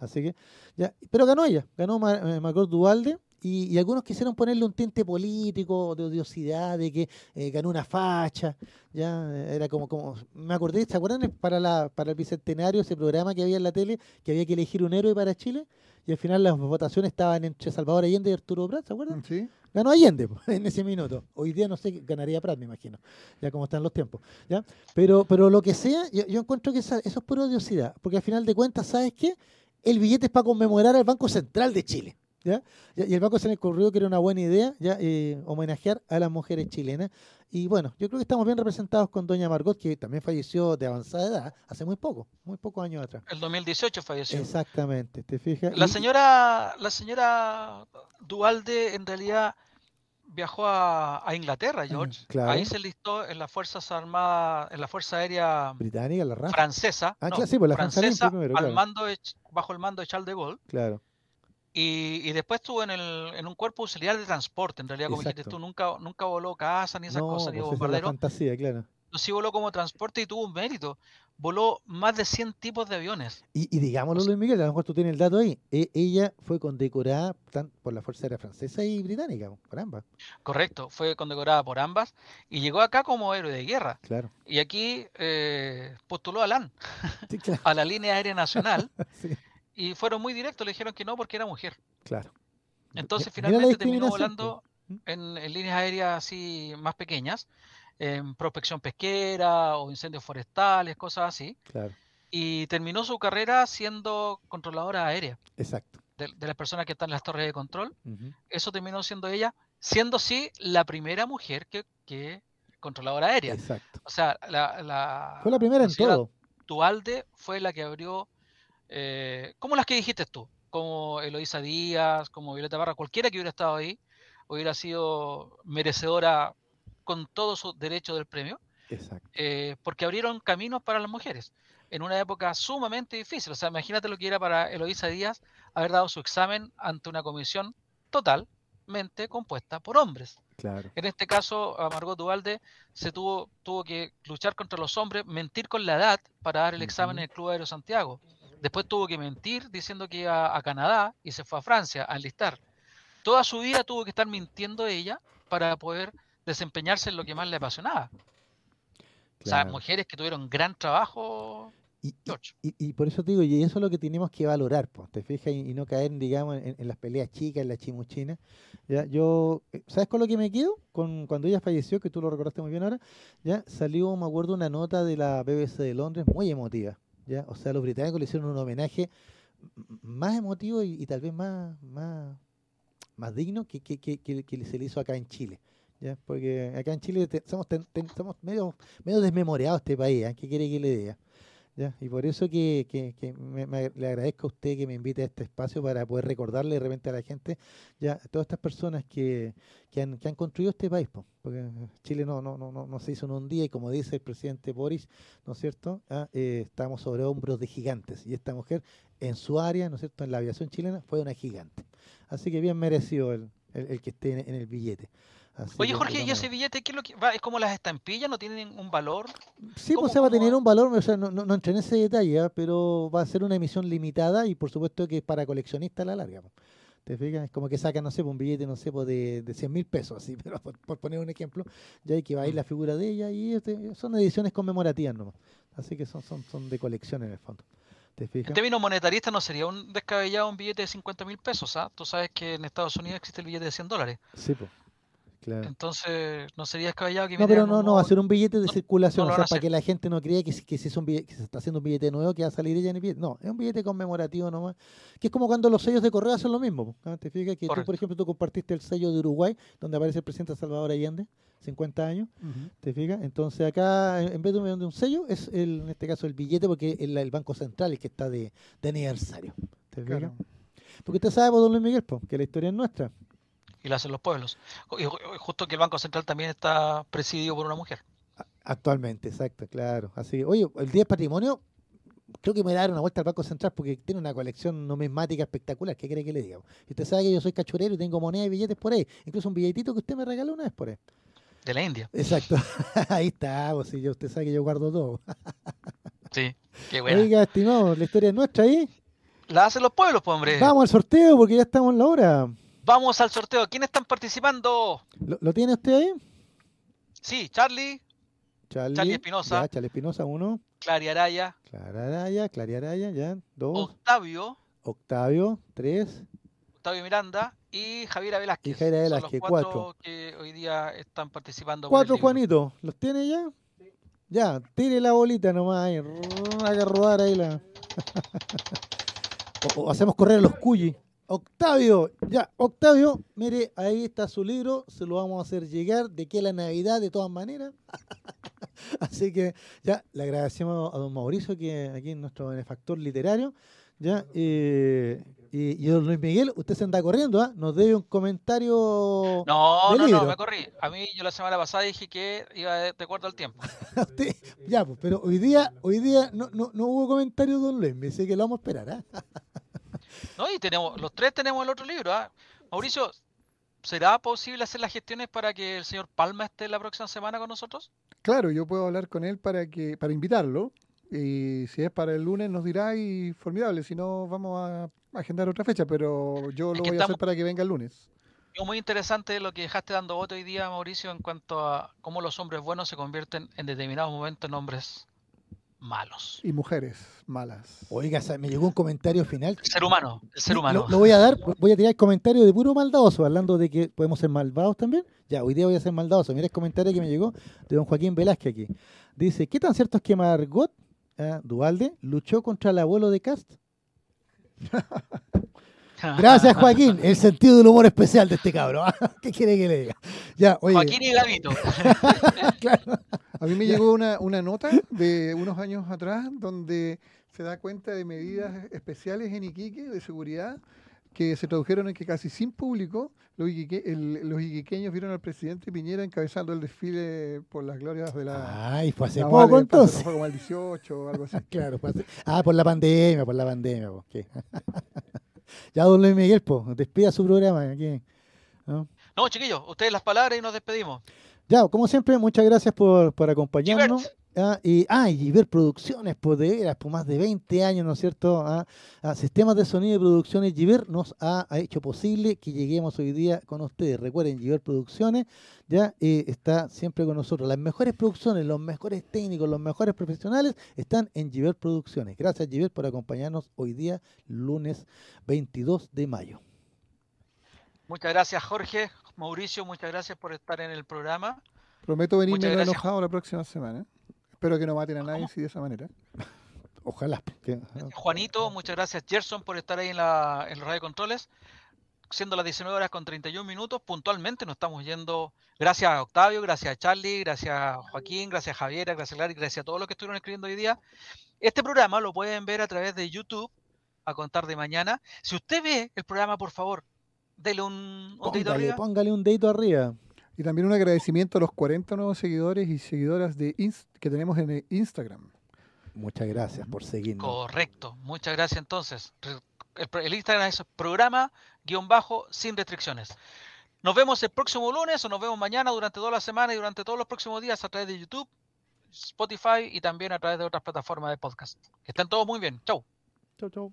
así que, ya, pero ganó ella, ganó Margot Duvalde, y, algunos quisieron ponerle un tinte político, de odiosidad, de que eh, ganó una facha, ya era como, como, me acordé, ¿se acuerdan para, la, para el bicentenario ese programa que había en la tele, que había que elegir un héroe para Chile? Y al final las votaciones estaban entre Salvador Allende y Arturo Prat, ¿se acuerdan? Sí. Ganó Allende en ese minuto. Hoy día no sé, ganaría Prat, me imagino, ya como están los tiempos. ¿ya? Pero, pero lo que sea, yo, encuentro que eso es por odiosidad, porque al final de cuentas, ¿sabes qué? El billete es para conmemorar al Banco Central de Chile. Y el banco se le ocurrió que era una buena idea ¿ya? Eh, homenajear a las mujeres chilenas. Y bueno, yo creo que estamos bien representados con doña Margot, que también falleció de avanzada edad hace muy poco, muy pocos años atrás. El 2018 falleció. Exactamente, ¿te fijas? La señora, la señora Dualde en realidad viajó a, Inglaterra, George. Ahí se listó en las Fuerzas Armadas, en la Fuerza Aérea Británica, la francesa, ah, sí, pues la francesa, al mando bajo el mando de Charles de Gaulle. Claro. Y, después estuvo en, el, en un cuerpo auxiliar de transporte, en realidad, como dijiste tú, nunca, nunca voló casa ni esas cosas, ni pues bombardero. fantasía, claro. No, sí voló como transporte y tuvo un mérito. Voló más de 100 tipos de aviones. Y, y digámoslo, Luis Miguel, a lo mejor tú tienes el dato ahí. E, ella fue condecorada por la Fuerza Aérea Francesa y Británica, por ambas. Correcto, fue condecorada por ambas y llegó acá como héroe de guerra. Claro. Y aquí eh, postuló a LAN, a la línea aérea nacional. sí y fueron muy directos, le dijeron que no porque era mujer. Claro. Entonces finalmente terminó volando en, líneas aéreas así más pequeñas, en prospección pesquera o incendios forestales, cosas así. Claro. Y terminó su carrera siendo controladora aérea. Exacto. De, las personas que están en las torres de control. Eso terminó siendo ella, siendo sí la primera mujer que, que controladora aérea. Exacto. O sea, la, fue la primera en todo. Tualde fue la que abrió eh, como las que dijiste tú, como Eloisa Díaz, como Violeta Barra, cualquiera que hubiera estado ahí, hubiera sido merecedora con todo su derecho del premio, eh, porque abrieron caminos para las mujeres en una época sumamente difícil. O sea, imagínate lo que era para Eloisa Díaz haber dado su examen ante una comisión totalmente compuesta por hombres. Claro. En este caso, a Margot Duvalde se tuvo, tuvo que luchar contra los hombres, mentir con la edad para dar el examen en el Club Aéreo Santiago. Después tuvo que mentir diciendo que iba a Canadá y se fue a Francia a enlistar. Toda su vida tuvo que estar mintiendo ella para poder desempeñarse en lo que más le apasionaba. O sea, mujeres que tuvieron gran trabajo. Y, y, por eso te digo, y eso es lo que tenemos que valorar, pues, te fijas, y, no caer, digamos, en, las peleas chicas, en la chimuchina. ¿ya? Yo, eh, ¿sabes con lo que me quedo? Con, cuando ella falleció, que tú lo recordaste muy bien ahora, ya salió, me acuerdo, una nota de la BBC de Londres muy emotiva. O sea, los británicos le hicieron un homenaje más emotivo y, tal vez más, más, más digno que, que, que, se le hizo acá en Chile. ¿ya? Porque acá en Chile somos, somos medio, medio desmemoriados este país, ¿eh? ¿qué quiere que le diga? Y por eso que, que, le agradezco a usted que me invite a este espacio para poder recordarle de repente a la gente ya a todas estas personas que, que, han, que construido este país, porque Chile no, no, no, no se hizo en un día y como dice el presidente Boris, ¿no es cierto? Ah, eh, estamos sobre hombros de gigantes y esta mujer en su área, ¿no es cierto? En la aviación chilena fue una gigante. Así que bien merecido el, que esté en el billete. Oye, Jorge, ¿y ese billete qué es lo que va? ¿Es como las estampillas? ¿No tienen un valor? Sí, pues se va a tener un valor, o sea, no, no, entré en ese detalle, ¿ah? pero va a ser una emisión limitada y por supuesto que es para coleccionistas a la larga. ¿Te fijas? Es como que sacan, no sé, un billete, no sé, de, de 100 mil pesos, así, pero por, poner un ejemplo, ya hay que va a ir la figura de ella y este, son ediciones conmemorativas nomás. Así que son, son, son de colección en el fondo. ¿Te fijas? En términos monetaristas no sería un descabellado un billete de 50 mil pesos, ¿ah? Tú sabes que en Estados Unidos existe el billete de 100 dólares. Sí, pues. Entonces, no sería descabellado que No, pero no, no, va a ser un billete de circulación, o sea, para que la gente no crea que, que, si es un billete, que se está haciendo un billete nuevo que va a salir ella en el billete. No, es un billete conmemorativo nomás. Que es como cuando los sellos de correo hacen lo mismo. ¿ah? ¿Te fijas que tú, por ejemplo, tú compartiste el sello de Uruguay, donde aparece el presidente Salvador Allende, 50 años? ¿Te fijas? Entonces acá, en vez de un, sello, es el, en este caso el billete, porque el, el Banco Central es que está de, de aniversario. ¿Te fijas? Porque usted sabe, don Luis Miguel, que la historia es nuestra y lo hacen los pueblos. Y justo que el Banco Central también está presidido por una mujer. Actualmente, exacto, claro. Así, oye, el Día de Patrimonio, creo que me dar una vuelta al Banco Central porque tiene una colección numismática espectacular. ¿Qué cree que le diga? Y usted sabe que yo soy cachurero y tengo monedas y billetes por ahí. Incluso un billetito que usted me regaló una vez por ahí. De la India. Exacto. ahí está, pues, si usted sabe que yo guardo todo. sí, qué bueno. Oiga, estimado, la historia es nuestra ahí. La hacen los pueblos, pues, hombre. Vamos al sorteo porque ya estamos en la hora. Vamos al sorteo. ¿Quiénes están participando? ¿Lo, tiene usted ahí? Sí, Charlie. Charlie, Espinosa. Ya, Charlie Espinosa, uno. Clary Araya. Clara Araya, Clary Araya, ya. Dos. Octavio. Octavio, tres. Octavio Miranda y Javiera Velázquez. Y Javiera Velázquez, Son los cuatro, que hoy día están participando. Cuatro, Juanito. ¿Los tiene ya? Ya, tire la bolita nomás ahí. Haga rodar ahí la. o, hacemos correr a los cuyis. Octavio, ya, Octavio, mire, ahí está su libro, se lo vamos a hacer llegar de que la Navidad de todas maneras. Así que ya le agradecemos a don Mauricio, que aquí es nuestro benefactor literario. Ya, y, don Luis Miguel, usted se anda corriendo, ¿ah? Nos debe un comentario. No, no, no, me corrí. A mí yo la semana pasada dije que iba de, acuerdo al tiempo. ya, pues, pero hoy día, hoy día no, no, no hubo comentario, don Luis, me dice que lo vamos a esperar, ¿ah? No, y tenemos, los tres tenemos el otro libro. ¿ah? Mauricio, ¿será posible hacer las gestiones para que el señor Palma esté la próxima semana con nosotros? Claro, yo puedo hablar con él para que, para invitarlo. Y si es para el lunes nos dirá y formidable, si no vamos a agendar otra fecha, pero yo lo voy a hacer para que venga el lunes. Muy interesante lo que dejaste dando voto hoy día, Mauricio, en cuanto a cómo los hombres buenos se convierten en determinados momentos en hombres malos. Y mujeres malas. Oiga, me llegó un comentario final. El ser humano, el ser humano. Lo, voy a dar, voy a tirar el comentario de puro maldadoso, hablando de que podemos ser malvados también. Ya, hoy día voy a ser maldadoso. Mira el comentario que me llegó de don Joaquín Velázquez aquí. Dice, ¿qué tan cierto es que Margot eh, Dualde luchó contra el abuelo de Cast? Gracias, Joaquín. El sentido del humor especial de este cabro. ¿Qué quiere que le diga? Ya, Joaquín y Gavito. A mí me llegó una, una nota de unos años atrás donde se da cuenta de medidas especiales en Iquique de seguridad que se tradujeron en que casi sin público los, iquiqueños vieron al presidente Piñera encabezando el desfile por las glorias de la... Ay, fue hace poco entonces. Fue como el 18 o algo así. claro, fue Ah, por la pandemia, por la pandemia. ya, don Luis Miguel, pues, despida su programa aquí. ¿no? no, chiquillos, ustedes las palabras y nos despedimos. Ya, como siempre, muchas gracias por, por acompañarnos. Ah, y, ah, y ver producciones, por de veras, por más de 20 años, ¿no es cierto? Ah, ah, sistemas de sonido y producciones Giver nos ha, hecho posible que lleguemos hoy día con ustedes. Recuerden, Giver Producciones ya eh, está siempre con nosotros. Las mejores producciones, los mejores técnicos, los mejores profesionales están en Giver Producciones. Gracias, Giver, por acompañarnos hoy día, lunes 22 de mayo. Muchas gracias, Jorge. Mauricio, muchas gracias por estar en el programa. Prometo venirme enojado la próxima semana. Espero que no maten a nadie si de esa manera. Ojalá. Juanito, muchas gracias. Gerson por estar ahí en la, en radio de controles. Siendo las 19 horas con 31 minutos, puntualmente nos estamos yendo. Gracias a Octavio, gracias a Charlie, gracias a Joaquín, gracias a Javiera, gracias a Clary, gracias a todos los que estuvieron escribiendo hoy día. Este programa lo pueden ver a través de YouTube a contar de mañana. Si usted ve el programa, por favor, dele un, dedito arriba. Póngale un dedito arriba. Y también un agradecimiento a los 40 nuevos seguidores y seguidoras de que tenemos en Instagram. Muchas gracias por seguirnos. Correcto, muchas gracias entonces. El, Instagram es programa guion bajo sin restricciones. Nos vemos el próximo lunes o nos vemos mañana durante toda la semana y durante todos los próximos días a través de YouTube, Spotify y también a través de otras plataformas de podcast. Que estén todos muy bien. Chau. Chau, chau.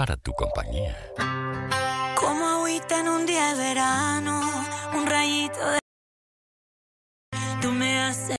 para tu compañía. Como agüita en un día de verano, un rayito de... Tú me haces...